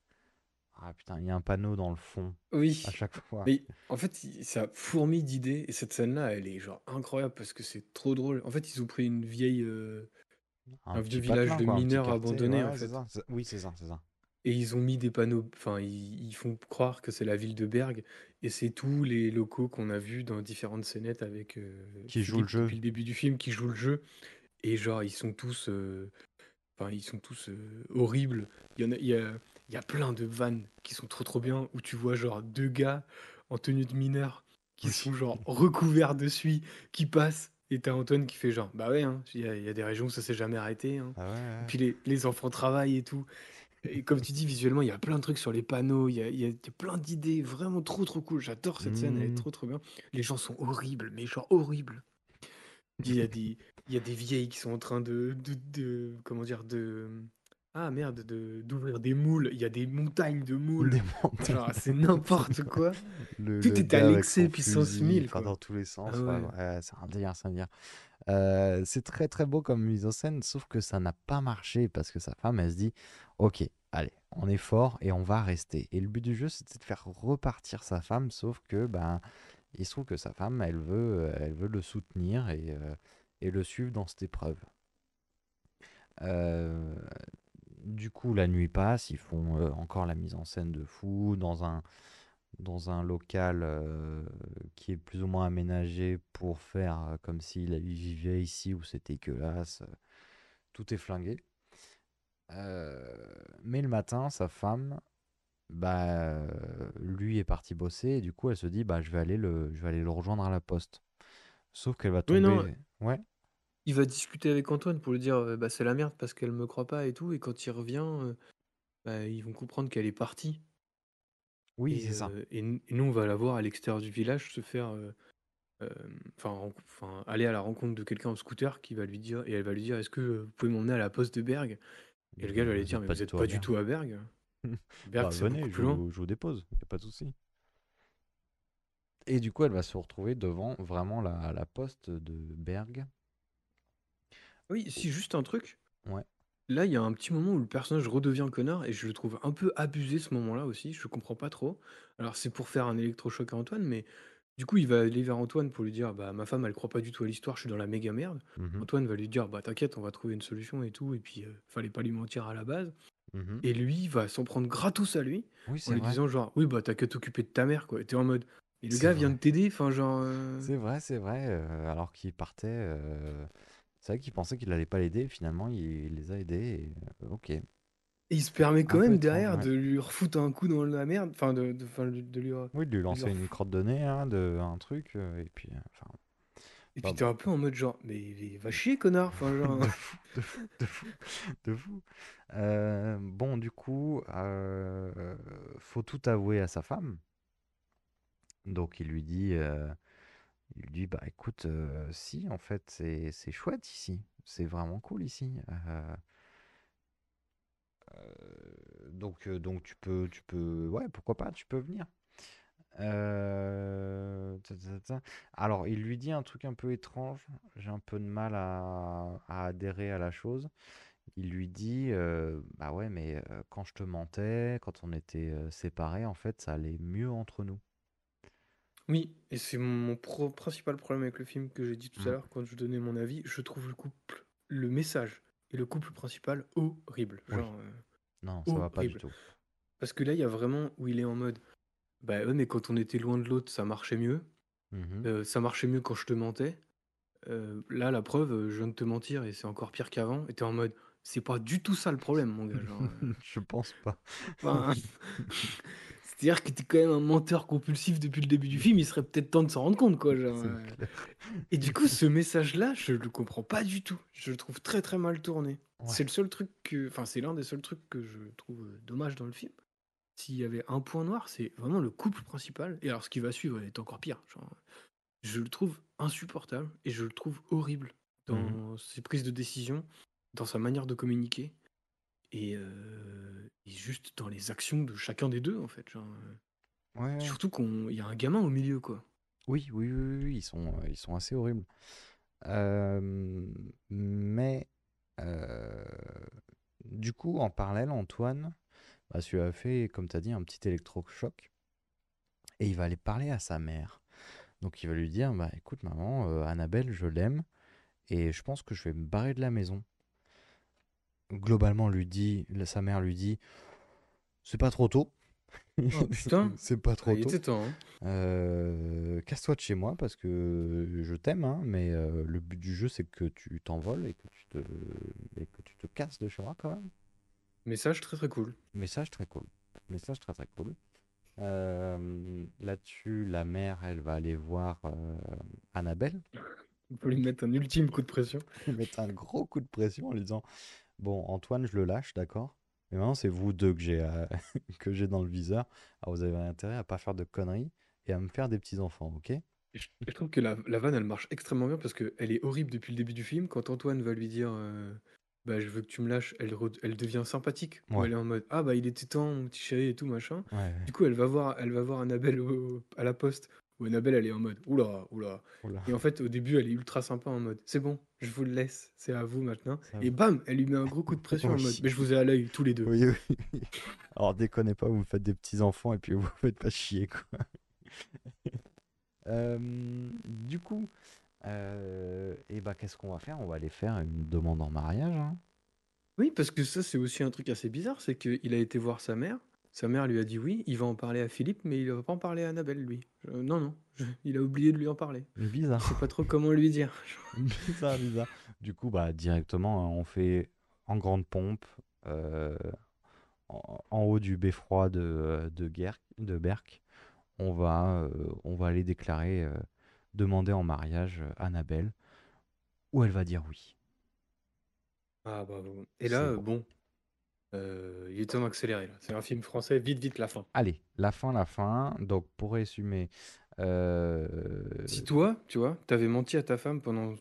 Ah putain, il y a un panneau dans le fond Oui. à chaque fois. Mais en fait, ça fourmille d'idées. Et cette scène-là, elle est genre incroyable parce que c'est trop drôle. En fait, ils ont pris une vieille. euh, Un vieux village de quoi, mineurs abandonnés, ouais, en c'est fait. ça, c'est- Oui, c'est ça, c'est ça. Et ils ont mis des panneaux. Enfin, ils, ils font croire que c'est la ville de Berg. Et c'est tous les locaux qu'on a vus dans différentes scénettes avec. euh, Qui jouent le jeu. Depuis le début du film, qui jouent le jeu. Et genre, ils sont tous. euh, Enfin, ils sont tous horribles. Il y en a, il y a, il y a plein de vannes qui sont trop trop bien où tu vois genre deux gars en tenue de mineur qui sont genre recouverts de suie, qui passent. Et t'as Antoine qui fait genre, bah ouais, hein, il y, a- il y a des régions où ça s'est jamais arrêté. hein. Ah ouais, ouais. Et puis les, les enfants travaillent et tout. Et comme tu dis, visuellement, il y a plein de trucs sur les panneaux, il y a, y a- plein d'idées, vraiment trop trop cool. J'adore cette scène, elle est Mhm. trop trop bien. Les gens sont horribles, mais genre horribles. Il y a des, il y a des vieilles qui sont en train de, de, de- comment dire, de, ah merde, de d'ouvrir des moules. Il y a des montagnes de moules. Des montagnes Genre, c'est n'importe (laughs) quoi. Le, Tout le est gars avec annexé son puissance fusil, 1000, enfin, quoi. dans tous les sens. Ah ouais, ouais. ouais, c'est un délire, c'est un délire. Euh, c'est très très beau comme mise en scène, sauf que ça n'a pas marché parce que sa femme, elle se dit, ok, allez, on est fort et on va rester. Et le but du jeu, c'était de faire repartir sa femme, sauf que ben, il se trouve que sa femme, elle veut, euh, elle veut le soutenir et, euh, et le suivre dans cette épreuve. Euh, du coup, la nuit passe, ils font euh, encore la mise en scène de fou dans un, dans un local euh, qui est plus ou moins aménagé pour faire euh, comme s'il vivait ici où c'est dégueulasse. euh, Tout est flingué. Euh, mais le matin, sa femme, bah, lui est parti bosser et du coup, elle se dit, bah, je vais aller le, je vais aller le rejoindre à la poste. Sauf qu'elle va tomber. Oui, non. Ouais. Il va discuter avec Antoine pour lui dire euh, bah, c'est la merde parce qu'elle me croit pas et tout. Et quand il revient, euh, bah, ils vont comprendre qu'elle est partie. Oui, Et, c'est ça. euh, et, n- et nous, on va la voir à l'extérieur du village se faire. Enfin, aller à la rencontre de quelqu'un en scooter qui va lui dire. Et elle va lui dire Est-ce que vous pouvez m'emmener à la poste de Berg? Et le gars va lui dire Mais pas vous du êtes tout pas à du tout à Berg. (laughs) Berg, Bah, c'est venez, beaucoup je plus loin. vous, je vous dépose, y a pas de souci. Et du coup, elle va se retrouver devant vraiment la, la poste de Berg. Oui, si, juste un truc. Ouais. Là, il y a un petit moment où le personnage redevient connard et je le trouve un peu abusé ce moment-là aussi. Je comprends pas trop. Alors, c'est pour faire un électrochoc à Antoine, mais du coup, il va aller vers Antoine pour lui dire Bah, ma femme, elle croit pas du tout à l'histoire, je suis dans la méga merde. Mhm. Antoine va lui dire Bah, t'inquiète, on va trouver une solution et tout. Et puis, euh, fallait pas lui mentir à la base. Mhm. Et lui va s'en prendre gratos à lui Oui, en c'est lui vrai. disant Genre, oui, bah, t'as qu'à t'occuper de ta mère, quoi. Et t'es en mode Mais le C'est gars vient vrai. de t'aider, enfin, genre. euh, C'est vrai, c'est vrai. euh, alors qu'il partait, euh, c'est vrai qu'il pensait qu'il allait pas l'aider. Finalement, il, les a aidés. Et, euh, ok. Et il se permet quand Un même derrière ouais. de lui refoutre un coup dans la merde, enfin de, de, lui. Oui, de lui lancer une crotte de nez, hein, de un truc, euh, et puis, euh, enfin, Et puis t'es un peu en mode genre, mais, mais va chier, connard. Enfin, (laughs) genre. de fou, de fou, de fou, de fou. Euh, bon, du coup, euh, faut tout avouer à sa femme. Donc il lui dit, euh, il lui dit, bah écoute, euh, si, en fait, c'est chouette ici, c'est vraiment cool ici. Euh, euh, donc donc tu peux tu peux, ouais, pourquoi pas, tu peux venir. Alors, il lui dit un truc un peu étrange. J'ai un peu de mal à, à adhérer à la chose. Il lui dit, bah ouais, mais quand je te mentais, quand on était séparés, en fait, ça allait mieux entre nous. Oui, et c'est mon pro- principal problème avec le film que j'ai dit tout à Mm. l'heure quand je donnais mon avis. Je trouve le couple, le message et le couple principal horrible. Genre, euh, Non, ça va pas du tout. Parce que là, il y a vraiment où il est en mode, bah ouais, mais quand on était loin de l'autre, ça marchait mieux. Mhm. Euh, ça marchait mieux quand je te mentais. Euh, là, la preuve, je viens de te mentir et c'est encore pire qu'avant. Et t'es en mode, c'est pas du tout ça le problème, mon gars. Genre, euh, (laughs) Je pense pas. enfin, (laughs) C'est-à-dire que t'es quand même un menteur compulsif depuis le début du film, il serait peut-être temps de s'en rendre compte, quoi. genre, euh. Et du coup, ce message-là, je le comprends pas du tout. Je le trouve très très mal tourné. Ouais. C'est le seul truc que. Enfin, c'est l'un des seuls trucs que je trouve euh, dommage dans le film. S'il y avait un point noir, c'est vraiment le couple principal. Et alors, ce qui va suivre est encore pire. Genre, je le trouve insupportable et je le trouve horrible dans Mhm. ses prises de décision, dans sa manière de communiquer et, euh, et juste dans les actions de chacun des deux, en fait. Genre, euh. Ouais. Surtout qu'il y a un gamin au milieu, quoi. Oui, oui, oui, ils sont, euh, ils sont assez horribles. Euh, mais euh, du coup, en parallèle, Antoine, bah, tu as fait, comme tu as dit, un petit électrochoc et il va aller parler à sa mère. Donc il va lui dire, bah écoute maman, euh, Annabelle, je l'aime et je pense que je vais me barrer de la maison. Globalement, lui dit, sa mère lui dit, c'est pas trop tôt. Oh, (laughs) putain. c'est pas trop Ah, il tôt. était temps, hein. Euh, casse-toi de chez moi parce que je t'aime, hein, mais euh, le but du jeu c'est que tu t'envoles et que tu te et que tu te casses de chez moi quand même. Message très très cool. Message très cool. Message très très cool. Euh, là-dessus, la mère, elle va aller voir euh, Annabelle. On peut lui mettre un ultime coup de pression. (laughs) Lui mettre un gros coup de pression en lui disant Bon, Antoine, je le lâche, d'accord Mais maintenant, c'est vous deux que j'ai euh, (laughs) que j'ai dans le viseur. Alors, vous avez intérêt à pas faire de conneries et à me faire des petits-enfants, ok? Je, je trouve que la, la vanne, elle marche extrêmement bien parce qu'elle est horrible depuis le début du film. Quand Antoine va lui dire euh, Bah, je veux que tu me lâches, elle, devient sympathique. Ouais. Elle est en mode Ah, bah, il était temps, mon petit chéri et tout, machin. Ouais, ouais. Du coup, elle va voir, elle va voir Annabelle au- à la poste. Où Annabelle, elle est en mode Oula, oula. Oula. Et en fait, au début, elle est ultra sympa en mode C'est bon, je vous le laisse, c'est à vous maintenant. Et bam, elle lui met un gros coup de pression en mode Mais je vous ai à l'œil, tous les deux. Oui, oui. (laughs) Alors, déconnez pas, vous faites des petits-enfants et puis vous faites pas chier, quoi. (laughs) Euh, du coup, euh, et bah, qu'est-ce qu'on va faire? On va aller faire une demande en mariage, hein. Oui, parce que ça, c'est aussi un truc assez bizarre, c'est qu'il a été voir sa mère. Sa mère lui a dit oui, il va en parler à Philippe, mais il va pas en parler à Annabelle, lui. Euh, non, non, je- il a oublié de lui en parler. Bizarre. Je sais pas trop comment lui dire. (laughs) Bizarre, bizarre. Du coup, bah, directement, hein, on fait en grande pompe, euh, en, en haut du beffroi de, euh, de, Berck. On va, euh, on va aller déclarer, euh, demander en mariage euh, Annabelle, où elle va dire oui. Ah bah bon. Et là, C'est euh, bon. bon, euh, il est temps d'accélérer. là. C'est un film français, vite, vite, la fin. Allez, la fin, la fin. Donc, pour résumer, euh, Si toi, tu vois, t'avais menti à ta femme pendant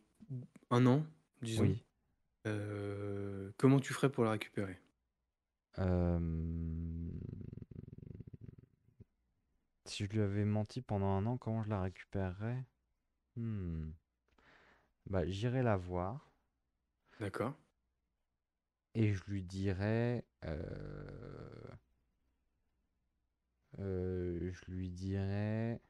un an, disons, oui. euh, comment tu ferais pour la récupérer? euh, si je lui avais menti pendant un an, comment je la récupérerais? Hmm. Bah, j'irai la voir. D'accord. Et je lui dirais, euh, euh, je lui dirais,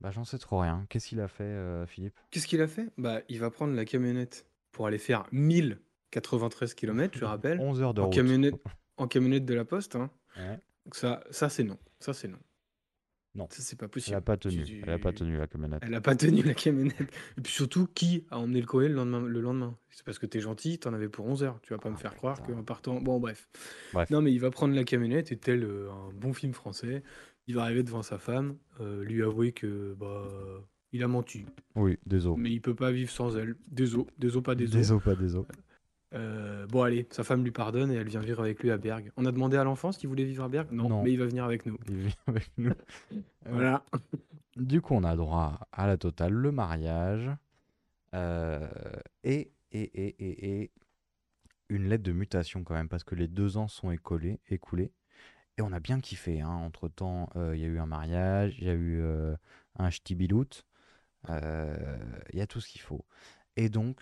bah j'en sais trop rien. Qu'est-ce qu'il a fait, euh, Philippe? Qu'est-ce qu'il a fait? Bah, il va prendre la camionnette pour aller faire 1093 km, je rappelle. 11 heures de En route. camionnette, en camionnette de la Poste. hein. Ouais. Donc ça, ça c'est non. Ça, c'est non. Non, Ça, c'est pas elle possible. a pas tenu. tu- Elle a pas tenu la camionnette. Elle a pas tenu la camionnette. Et puis surtout, qui a emmené le courrier le lendemain? Le lendemain? C'est parce que t'es gentil, t'en avais pour 11 heures. Tu vas pas me Ah, faire croire qu'en partant. Bon, bref. Bref. Non, mais il va prendre la camionnette et tel euh, un bon film français, il va arriver devant sa femme, euh, lui avouer que bah il a menti, Oui, désolé. mais il peut pas vivre sans elle. Désolé, désolé pas désolé. Désolé, pas désolé. Euh, bon allez, sa femme lui pardonne et elle vient vivre avec lui à Bergue. On a demandé à l'enfant s'il voulait vivre à Bergue? Non, Non. mais il va venir avec nous. Il vit avec nous. (laughs) Voilà. Du coup, on a droit à la totale, le mariage, euh, et, et, et, et, et une lettre de mutation quand même, parce que les deux ans sont écoulés, écoulés. Et on a bien kiffé. Hein. Entre-temps, euh, il y a eu un mariage, il y a eu euh, un ch'tibilout, euh, il y a tout ce qu'il faut. Et donc,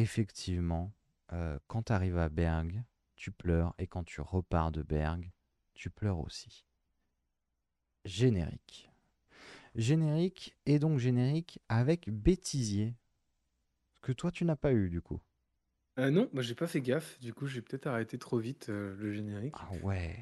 effectivement, euh, quand tu arrives à Bergue, tu pleures, et quand tu repars de Bergue, tu pleures aussi. Générique. Générique, et donc générique avec bêtisier. Que toi, tu n'as pas eu du coup. Euh, non, bah, j'ai pas fait gaffe. Du coup, j'ai peut-être arrêté trop vite euh, le générique. Ah ouais.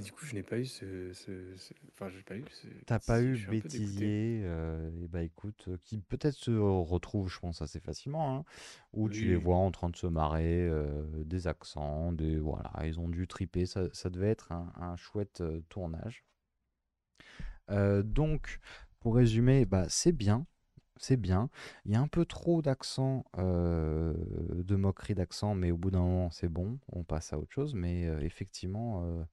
Et du coup, je n'ai pas eu ce, ce- ce- Enfin, j'ai pas eu ce. T'as pas eu bêtisier, euh, et bah écoute, euh, qui peut-être se retrouve, je pense, assez facilement, hein, où tu les vois en train de se marrer, euh, des accents, des voilà, ils ont dû triper, ça, ça devait être un, un chouette euh, tournage. Donc, pour résumer, bah c'est bien, c'est bien. Il y a un peu trop d'accent, euh, de moquerie d'accent, mais au bout d'un moment, c'est bon, on passe à autre chose. Mais euh, effectivement, euh,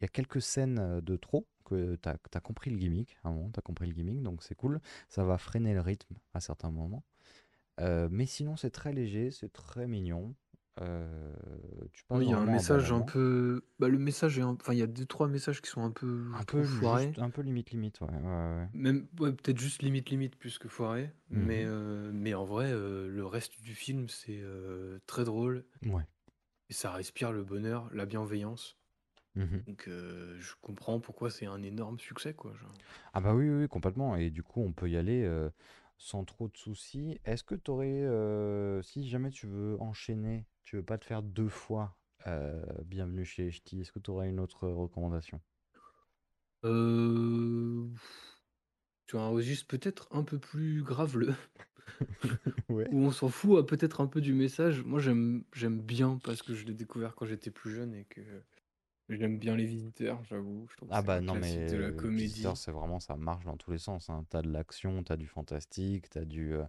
il y a quelques scènes euh, de trop que tu as, compris le gimmick, à un moment, tu as compris le gimmick, donc c'est cool. Ça va freiner le rythme à certains moments. Euh, mais sinon, c'est très léger, c'est très mignon. Euh, tu passes Oui, il y a un message un peu. Bah, le message est. un- Enfin, il y a deux, trois messages qui sont un peu. Un peu, foirés. un peu limite, limite, ouais. ouais, ouais. Même, ouais, peut-être juste limite, limite plus que foiré. Mhm. Mais, euh, mais en vrai, euh, le reste du film, c'est très drôle. Ouais. Et ça respire le bonheur, la bienveillance. Mhm. Donc, euh, je comprends pourquoi c'est un énorme succès, quoi. genre. Ah bah oui, oui, oui, complètement. Et du coup, on peut y aller euh, sans trop de soucis. Est-ce que tu aurais, si jamais tu veux enchaîner, tu veux pas te faire deux fois euh, Bienvenue chez Ch'ti, est-ce que tu aurais une autre recommandation? Euh, sur un registre peut-être un peu plus graveleux, (laughs) Ouais. où on s'en fout, euh, peut-être un peu du message. Moi, j'aime j'aime bien parce que je l'ai découvert quand j'étais plus jeune et que j'aime bien Les Visiteurs, j'avoue. Je trouve que Ah bah non, mais de la euh, comédie. Visiteur, c'est vraiment, ça marche dans tous les sens. Hein. T'as de l'action, t'as du fantastique, t'as du, euh,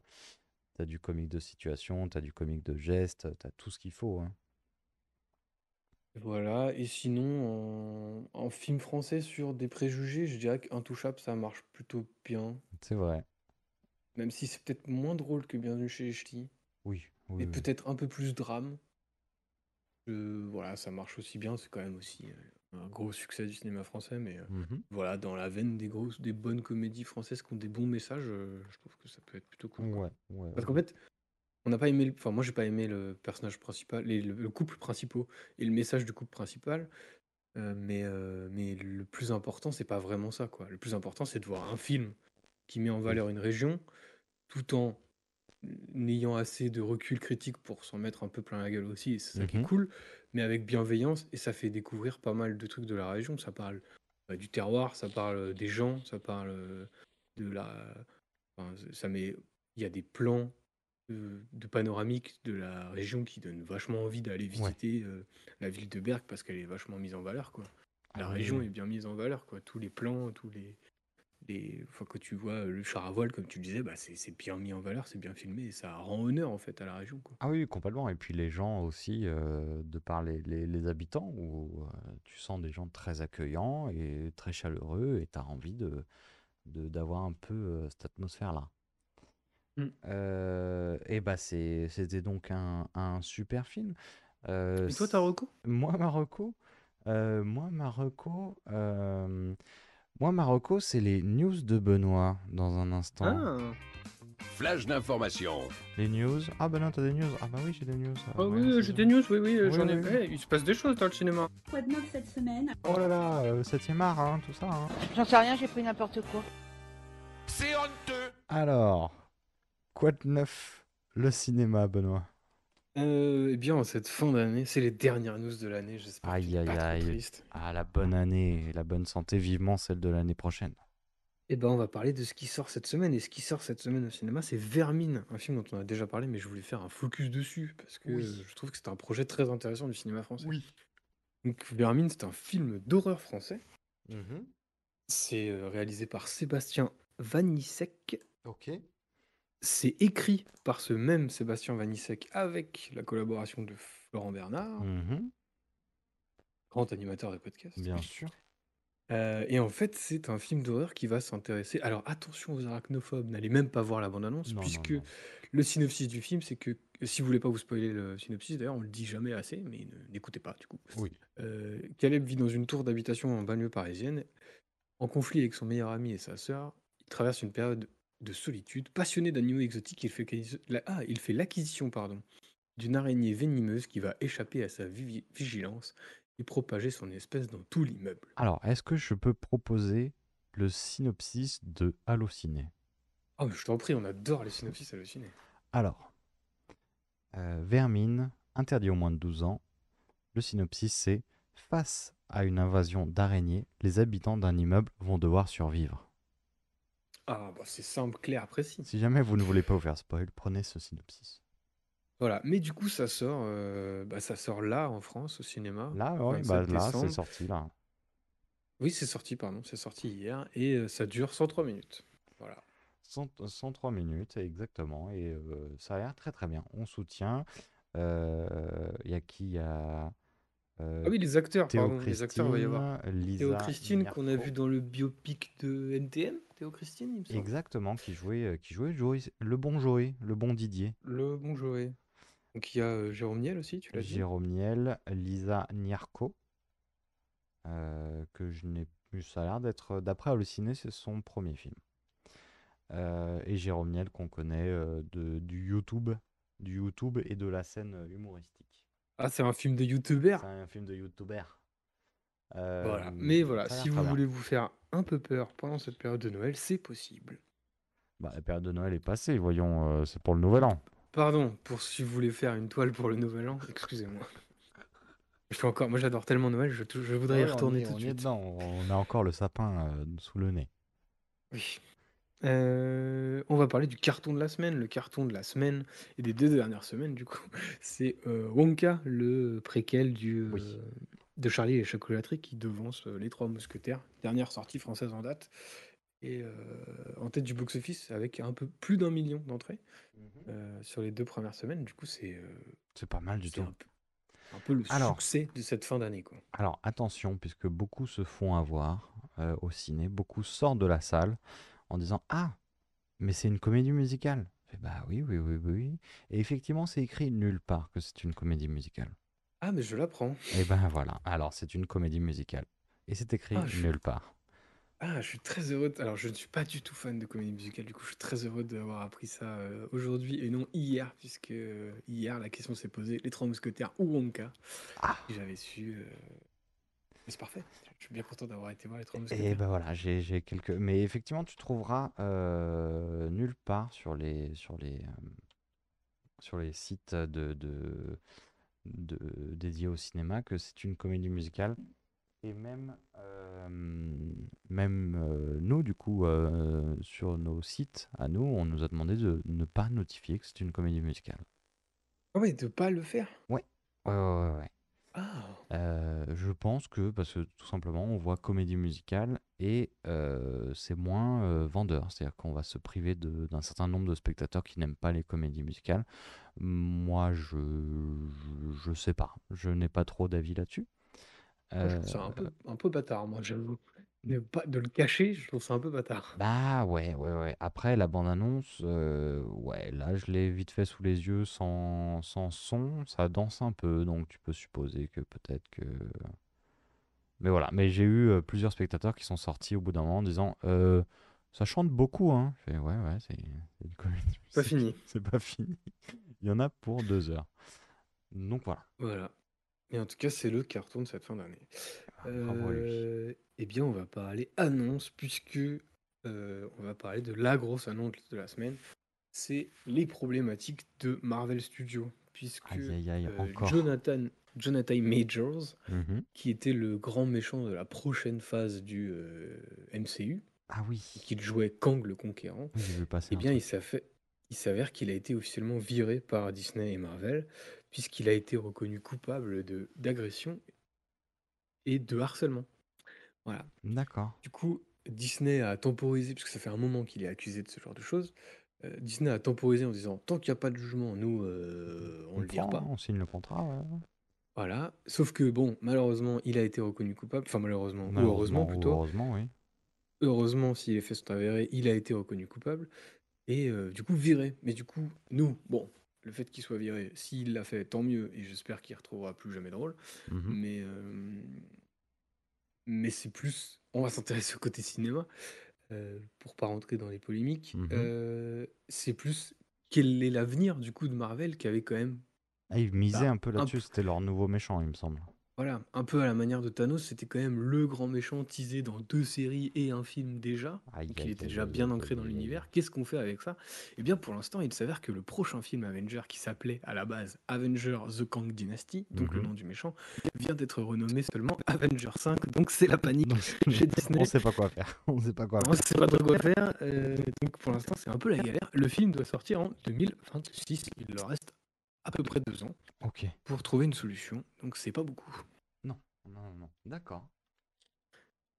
t'as du comique de situation, t'as du comique de geste, t'as tout ce qu'il faut. hein. Voilà, et sinon, en, en film français sur des préjugés, je dirais qu'Intouchable, ça marche plutôt bien. C'est vrai. Même si c'est peut-être moins drôle que Bienvenue chez les Ch'tis. Oui, oui, Et oui. peut-être un peu plus drame. Euh, voilà, ça marche aussi bien. C'est quand même aussi euh, un gros succès du cinéma français. Mais euh, Mhm. voilà, dans la veine des grosses, des bonnes comédies françaises qui ont des bons messages, euh, je trouve que ça peut être plutôt cool. quoi. Ouais, ouais, Parce qu'en fait, on n'a pas aimé. le- Enfin, moi, j'ai pas aimé le personnage principal, les- le, le couple principal et le message du couple principal. mais, mais le plus important, c'est pas vraiment ça, quoi. Le plus important, c'est de voir un film qui met en valeur une région, tout en n'ayant assez de recul critique pour s'en mettre un peu plein la gueule aussi. Et c'est ça qui est Mhm. cool, mais avec bienveillance. Et ça fait découvrir pas mal de trucs de la région. Ça parle bah, du terroir, ça parle des gens, ça parle euh, de la. enfin, ça met. Il y a des plans de, de panoramique de la région qui donnent vachement envie d'aller Ouais. visiter euh, la ville de Berck parce qu'elle est vachement mise en valeur, quoi. La Ah région oui. est bien mise en valeur, quoi. Tous les plans, tous les. Les... Enfin, quand tu vois le char à voile, comme tu le disais, bah, c'est c'est bien mis en valeur, c'est bien filmé et ça rend honneur en fait à la région, quoi. Ah oui, complètement. Et puis les gens aussi, euh, de par les, les- les habitants, où euh, tu sens des gens très accueillants et très chaleureux, et tu as envie de, de- d'avoir un peu euh, cette atmosphère-là. Mm. Euh, et bah c'est, c'était donc un, un super film. Euh, Et toi, ta reco? Moi, Marocco, euh, moi, Marocco, euh, moi, Marocco, c'est les news de Benoît dans un instant. Ah, Flash d'information. Les news. Ah bah non, t'as des news. Ah bah oui, j'ai des news. Ah Ouais, oui, j'ai des news, oui, oui, Oui, j'en ai. oui, oui. Eh, il se passe des choses dans le cinéma. Quoi de neuf cette semaine? Oh là là, euh, 7ème art, hein, tout ça. hein. J'en sais rien, j'ai pris n'importe quoi. C'est honteux. Alors, quoi de neuf Le cinéma, Benoît? Euh, eh bien, en cette fin d'année, c'est les dernières news de l'année, j'espère que tu Aïe, n'es aïe, pas trop aïe. triste. Ah, la bonne année, la bonne santé, vivement celle de l'année prochaine. Eh ben, on va parler de ce qui sort cette semaine. Et ce qui sort cette semaine au cinéma, c'est Vermine, un film dont on a déjà parlé, mais je voulais faire un focus dessus parce que Oui. je trouve que c'est un projet très intéressant du cinéma français. Oui. Donc, Vermine, c'est un film d'horreur français. Mhm. C'est euh, réalisé par Sébastien Vanissek. Ok. C'est écrit par ce même Sébastien Vanissek avec la collaboration de Florent Bernard, Mhm. grand animateur de podcast. Bien sûr. Euh, et en fait, c'est un film d'horreur qui va s'intéresser. Alors attention aux arachnophobes, n'allez même pas voir la bande-annonce, Non, non, puisque non. le synopsis du film, c'est que, si vous voulez pas vous spoiler le synopsis, d'ailleurs, on le dit jamais assez, mais ne- n'écoutez pas du coup. Oui. Euh, Caleb vit dans une tour d'habitation en banlieue parisienne, en conflit avec son meilleur ami et sa sœur. Il traverse une période de solitude. Passionné d'animaux exotiques, il fait, quasi- la- ah, il fait l'acquisition pardon, d'une araignée venimeuse qui va échapper à sa vi- vigilance et propager son espèce dans tout l'immeuble. Alors, est-ce que je peux proposer le synopsis de Allociné? Ah, mais je t'en prie, on adore les synopsis hallucinés. Alors, euh, Vermine, interdit aux moins de 12 ans. Le synopsis, c'est Face à une invasion d'araignées, les habitants d'un immeuble vont devoir survivre. Ah, bah c'est simple, clair, précis. Si jamais vous ne voulez pas vous faire spoil, prenez ce synopsis. Voilà, mais du coup, ça sort, euh, bah, ça sort là en France au cinéma. Là, 27 bah, là, c'est sorti, là. Oui, c'est sorti, pardon, c'est sorti hier et euh, ça dure 103 minutes. Voilà. 100 103 minutes, exactement. Et euh, ça a l'air très très bien. On soutient. Il y a qui y a. Ah oui, les acteurs, Théo pardon, les acteurs, il va y avoir Lisa Théo Christine qu'on a vu dans le biopic de NTM. Théo Christine, il me semble. Exactement, qui jouait, euh, qui jouait Joey- le bon Joey, le bon Didier. Le bon Joey. Donc il y a euh, Jérôme Niel aussi, tu l'as dit. Jérôme Niel, Lisa Nierko, euh, que je n'ai plus. Ça a l'air d'être, d'après Halluciné, c'est son premier film. Euh, et Jérôme Niel qu'on connaît euh, de, du YouTube, du YouTube et de la scène humoristique. Ah, c'est un film de youtubeur. C'est un film de youtubeur. Voilà. Mais voilà, si vous voulez vous faire un peu peur pendant cette période de Noël, c'est possible. Bah, la période de Noël est passée, voyons, euh, c'est pour le nouvel an. Pardon, pour si vous voulez faire une toile pour le nouvel an, excusez-moi. Je fais encore, moi j'adore tellement Noël, je, voudrais y Ouais, on retourner est- tout de suite. dedans, on a encore le sapin euh, sous le nez. Oui. Euh, on va parler du carton de la semaine. Le carton de la semaine et des deux dernières semaines, du coup, (laughs) c'est euh, Wonka, le préquel du, de Charlie et les chocolateries qui devance euh, Les Trois Mousquetaires, dernière sortie française en date, et euh, en tête du box-office avec un peu plus d'un million d'entrées euh, sur les deux premières semaines. Du coup, c'est C'est pas mal du tout. un peu, un peu le Alors, succès de cette fin d'année, quoi. alors attention, puisque beaucoup se font avoir au ciné, beaucoup sortent de la salle en disant Ah, mais c'est une comédie musicale. Bah oui, oui, oui. oui. Et effectivement, c'est écrit nulle part que c'est une comédie musicale. Ah, mais je l'apprends. Et ben voilà, alors c'est une comédie musicale. Et c'est écrit Ah, je- nulle part. Ah, je suis très heureux. de- Alors, je ne suis pas du tout fan de comédie musicale. Du coup, je suis très heureux d'avoir appris ça euh, aujourd'hui et non hier, puisque euh, hier, la question s'est posée les Trois Mousquetaires ou Wonka. Et J'avais su. euh, mais c'est parfait. Je suis bien content d'avoir été voir les Trois Et Mousquetaires. ben voilà, j'ai j'ai quelques. Mais effectivement, tu trouveras euh, nulle part sur les sur les euh, sur les sites de, de, de- dédiés au cinéma que c'est une comédie musicale. Et même euh, même euh, nous, du coup, euh, sur nos sites, à nous, on nous a demandé de ne pas notifier que c'est une comédie musicale. Ah ouais, de pas le faire? Ouais, ouais, ouais, ouais. ouais. Ah. Euh, je pense que parce que tout simplement on voit comédie musicale et euh, c'est moins euh, vendeur, c'est-à-dire qu'on va se priver de- d'un certain nombre de spectateurs qui n'aiment pas les comédies musicales. Moi, je, je, sais pas, je n'ai pas trop d'avis là-dessus. Moi, je trouve ça un peu, un peu bâtard, moi, j'avoue. De, pas, de le cacher, je trouve ça un peu bâtard. Bah ouais, ouais, ouais. Après, la bande-annonce, euh, ouais, là, je l'ai vite fait sous les yeux sans, sans son, ça danse un peu, donc tu peux supposer que peut-être que... Mais voilà, mais j'ai eu euh, plusieurs spectateurs qui sont sortis au bout d'un moment en disant euh, ça chante beaucoup, hein. Je fais, ouais, ouais, c'est c'est une comédie Pas fini. (laughs) C'est pas fini. Il y en a pour deux heures. Donc voilà. Voilà. Et en tout cas, c'est le carton de cette fin d'année. Ah, bravo à lui. Euh, eh bien, on va parler annonce, puisque euh, on va parler de la grosse annonce de la semaine. C'est les problématiques de Marvel Studios. Puisque Aïe, aïe, aïe, euh, encore. Jonathan, Jonathan Majors, Mhm. qui était le grand méchant de la prochaine phase du euh, MCU, Ah oui. qu'il jouait Kang le Conquérant, J'ai vu passer eh un bien, il truc. s'affa- il s'avère qu'il a été officiellement viré par Disney et Marvel, puisqu'il a été reconnu coupable de d'agression et de harcèlement. Voilà. D'accord. Du coup, Disney a temporisé, puisque ça fait un moment qu'il est accusé de ce genre de choses. euh, Disney a temporisé en disant tant qu'il n'y a pas de jugement, nous, euh, on On le prend, pas. on signe le contrat, ouais. Voilà. Sauf que, bon, malheureusement, il a été reconnu coupable. Enfin, malheureusement, ou heureusement ou plutôt. heureusement, oui. Heureusement, si les faits sont avérés, il a été reconnu coupable et euh, du coup viré. Mais du coup, nous, bon, le fait qu'il soit viré, s'il l'a fait, tant mieux, et j'espère qu'il retrouvera plus jamais de rôle. Mhm. Mais, euh, mais c'est plus, on va s'intéresser au côté cinéma euh, pour pas rentrer dans les polémiques. Mhm. Euh, c'est plus quel est l'avenir du coup de Marvel qui avait quand même Ah, ils misaient bah, un peu un là-dessus, c'était leur nouveau méchant, il me semble. Voilà, un peu à la manière de Thanos, c'était quand même le grand méchant teasé dans deux séries et un film déjà. Aïe, donc il aïe, était déjà aïe, bien ancré dans aïe, aïe. l'univers. Qu'est-ce qu'on fait avec ça? Eh bien, pour l'instant, il s'avère que le prochain film Avenger, qui s'appelait à la base Avenger The Kang Dynasty, donc le Mhm. nom du méchant, vient d'être renommé seulement Avenger 5. Donc c'est la panique chez (laughs) Disney. On sait pas quoi faire. (laughs) On sait pas quoi On faire. sait pas trop quoi faire. euh, donc pour l'instant, c'est un peu la galère. Le film doit sortir en 2026. Il leur reste à peu près deux ans Ok. pour trouver une solution. Donc c'est pas beaucoup. Non, non, non. D'accord.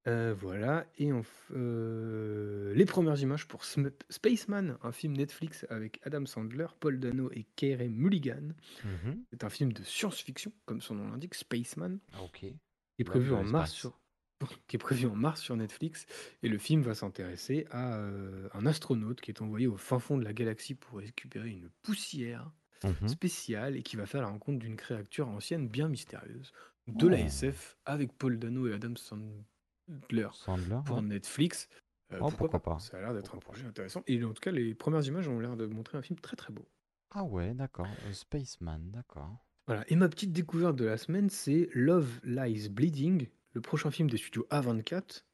Euh, voilà, et on f- euh, les premières images pour Sm- Spaceman, un film Netflix avec Adam Sandler, Paul Dano et Kerry Mulligan. Mhm. C'est un film de science-fiction, comme son nom l'indique, Spaceman, Ok. qui est Love prévu de en mars l'espace. sur (laughs) qui est prévu en mars sur Netflix. Et le film va s'intéresser à euh, un astronaute qui est envoyé au fin fond de la galaxie pour récupérer une poussière Mhm. spéciale et qui va faire la rencontre d'une créature ancienne bien mystérieuse. De la Oh. SF avec Paul Dano et Adam Sandler Sandler, pour ouais. Netflix. Euh, Oh, pourquoi, pourquoi pas? pas. Ça a l'air d'être un projet intéressant. Et en tout cas, les premières images ont l'air de montrer un film très très beau. Ah ouais, d'accord. Euh, Spaceman, d'accord. Voilà. Et ma petite découverte de la semaine, c'est Love Lies Bleeding, le prochain film des studios A24.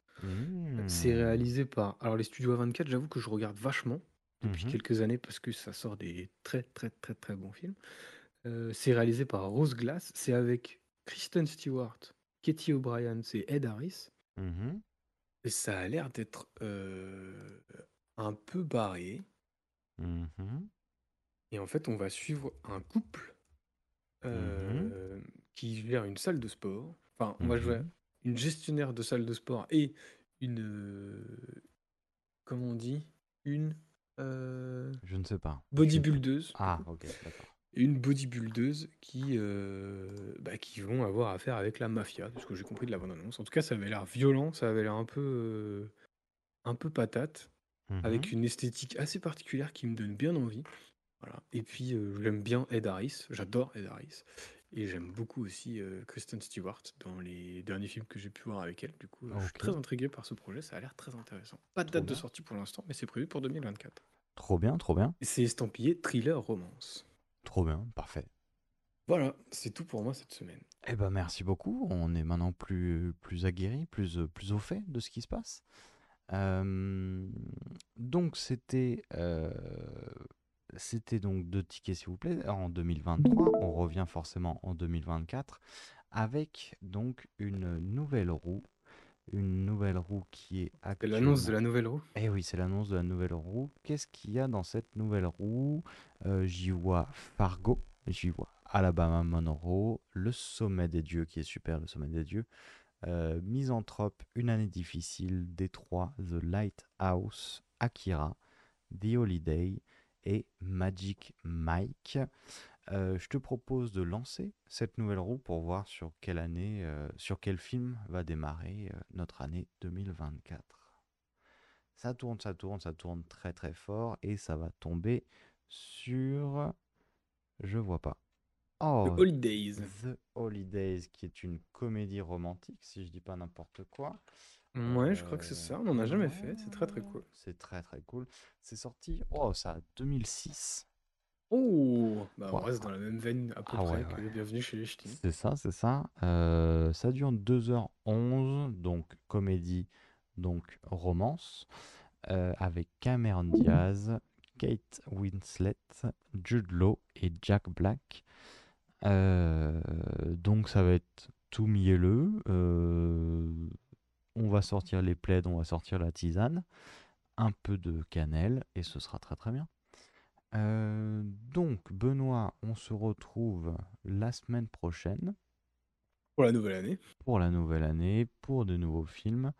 C'est Mmh. réalisé par. Alors, les studios A24, j'avoue que je regarde vachement depuis Mhm. quelques années parce que ça sort des très très très très bons films. Euh, c'est réalisé par Rose Glass. C'est avec Kristen Stewart, Katie O'Brien, c'est Ed Harris. Mhm. Et ça a l'air d'être euh, un peu barré. Mhm. Et en fait, on va suivre un couple euh, qui gère une salle de sport. Enfin, on va jouer Mhm. une gestionnaire de salle de sport et une. euh, comment on dit? Une. Je ne sais pas. bodybuildeuse. Ah, ok, d'accord. Une bodybuildeuse qui, euh, bah, qui vont avoir affaire avec la mafia, de ce que j'ai compris de la bande-annonce. En tout cas, ça avait l'air violent, ça avait l'air un peu, euh, un peu patate, avec Mhm. une esthétique assez particulière qui me donne bien envie. Voilà. Et puis, euh, j'aime bien Ed Harris, j'adore Ed Harris. Et j'aime beaucoup aussi euh, Kristen Stewart dans les derniers films que j'ai pu voir avec elle. Du coup, je suis très intrigué par ce projet, ça a l'air très intéressant. Pas de date de sortie pour l'instant, mais c'est prévu pour 2024. Trop bien, trop bien. C'est estampillé thriller romance. Trop bien, parfait. Voilà, c'est tout pour moi cette semaine. Eh ben merci beaucoup. On est maintenant plus, plus aguerri, plus, plus au fait de ce qui se passe. Euh, donc c'était euh, c'était donc deux tickets s'il vous plaît en 2023. On revient forcément en 2024 avec donc une nouvelle roue, une nouvelle roue qui est C'est l'annonce de la nouvelle roue? Eh oui, c'est l'annonce de la nouvelle roue. Qu'est-ce qu'il y a dans cette nouvelle roue? Euh, J'y vois Fargo, j'y vois Alabama Monroe, Le Sommet des Dieux, qui est super, Le Sommet des Dieux, euh, Misanthrope, Une année difficile, Détroit, The Lighthouse, Akira, The Holiday et Magic Mike. Euh, je te propose de lancer cette nouvelle roue pour voir sur quelle année, euh, sur quel film va démarrer euh, notre année 2024. Ça tourne, ça tourne, ça tourne très très fort et ça va tomber sur. Je vois pas. Oh, The Holidays. The Holidays, qui est une comédie romantique, si je dis pas n'importe quoi. Ouais, je crois que c'est ça. On n'en a jamais fait. C'est très très cool. C'est très très cool. C'est sorti, oh, ça a 2006. Oh Bah, on reste dans la même veine à peu Ah près ouais, que ouais. Bienvenue chez les Ch'tis. C'est ça, c'est ça. Euh, ça dure 2h11, donc comédie, donc romance, euh, avec Cameron Diaz, Kate Winslet, Jude Law et Jack Black. Euh, donc ça va être tout mielleux. euh, on va sortir les plaids, on va sortir la tisane, un peu de cannelle et ce sera très très bien. Euh, donc Benoît, on se retrouve la semaine prochaine Pour la nouvelle année. pour la nouvelle année, pour de nouveaux films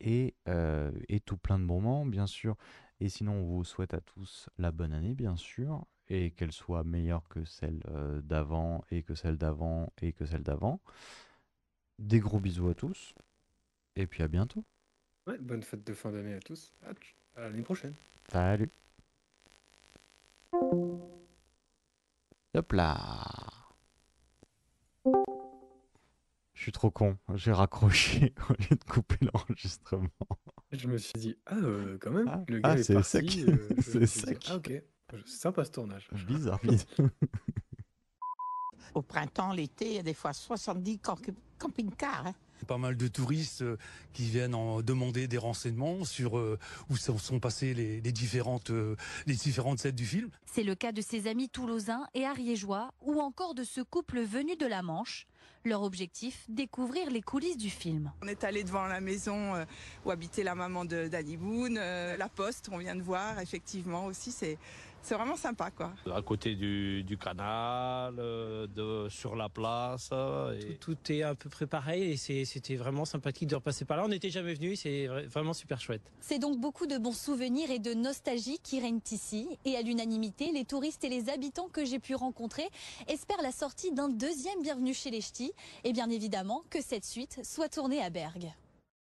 et, euh, et tout plein de bons moments, bien sûr. Et sinon, on vous souhaite à tous la bonne année, bien sûr, et qu'elle soit meilleure que celle euh, d'avant, et que celle d'avant, et que celle d'avant. Des gros bisous à tous, et puis à bientôt. Ouais, bonne fête de fin d'année à tous. À, à l'année prochaine. Salut. Hop là. Je suis trop con, j'ai raccroché (laughs) au lieu de couper l'enregistrement. Je me suis dit, ah, euh, quand même, Ah, le gars ah, est c'est parti. sec. euh, (laughs) C'est suis dit, sec. ah, ok. C'est sympa ce tournage. Bizarre, bizarre. (laughs) Au printemps, l'été, il y a des fois 70 camp- camping-cars. hein. Pas mal de touristes euh, qui viennent en demander des renseignements sur euh, où sont sont passées les, les différentes, euh, les différentes scènes du film. C'est le cas de ses amis toulousains et ariégeois ou encore de ce couple venu de la Manche. Leur objectif, découvrir les coulisses du film. On est allé devant la maison euh, où habitait la maman de Danny Boone, euh, la poste, on vient de voir, effectivement aussi, c'est c'est vraiment sympa quoi. à côté du, du canal, euh, de, sur la place. et- Tout est à peu près pareil et c'est- c'était vraiment sympathique de repasser par là. On n'était jamais venu, c'est vra- vraiment super chouette. C'est donc beaucoup de bons souvenirs et de nostalgie qui règnent ici. Et à l'unanimité, les touristes et les habitants que j'ai pu rencontrer espèrent la sortie d'un deuxième Bienvenue chez les Ch'tis. Et bien évidemment que cette suite soit tournée à Bergue.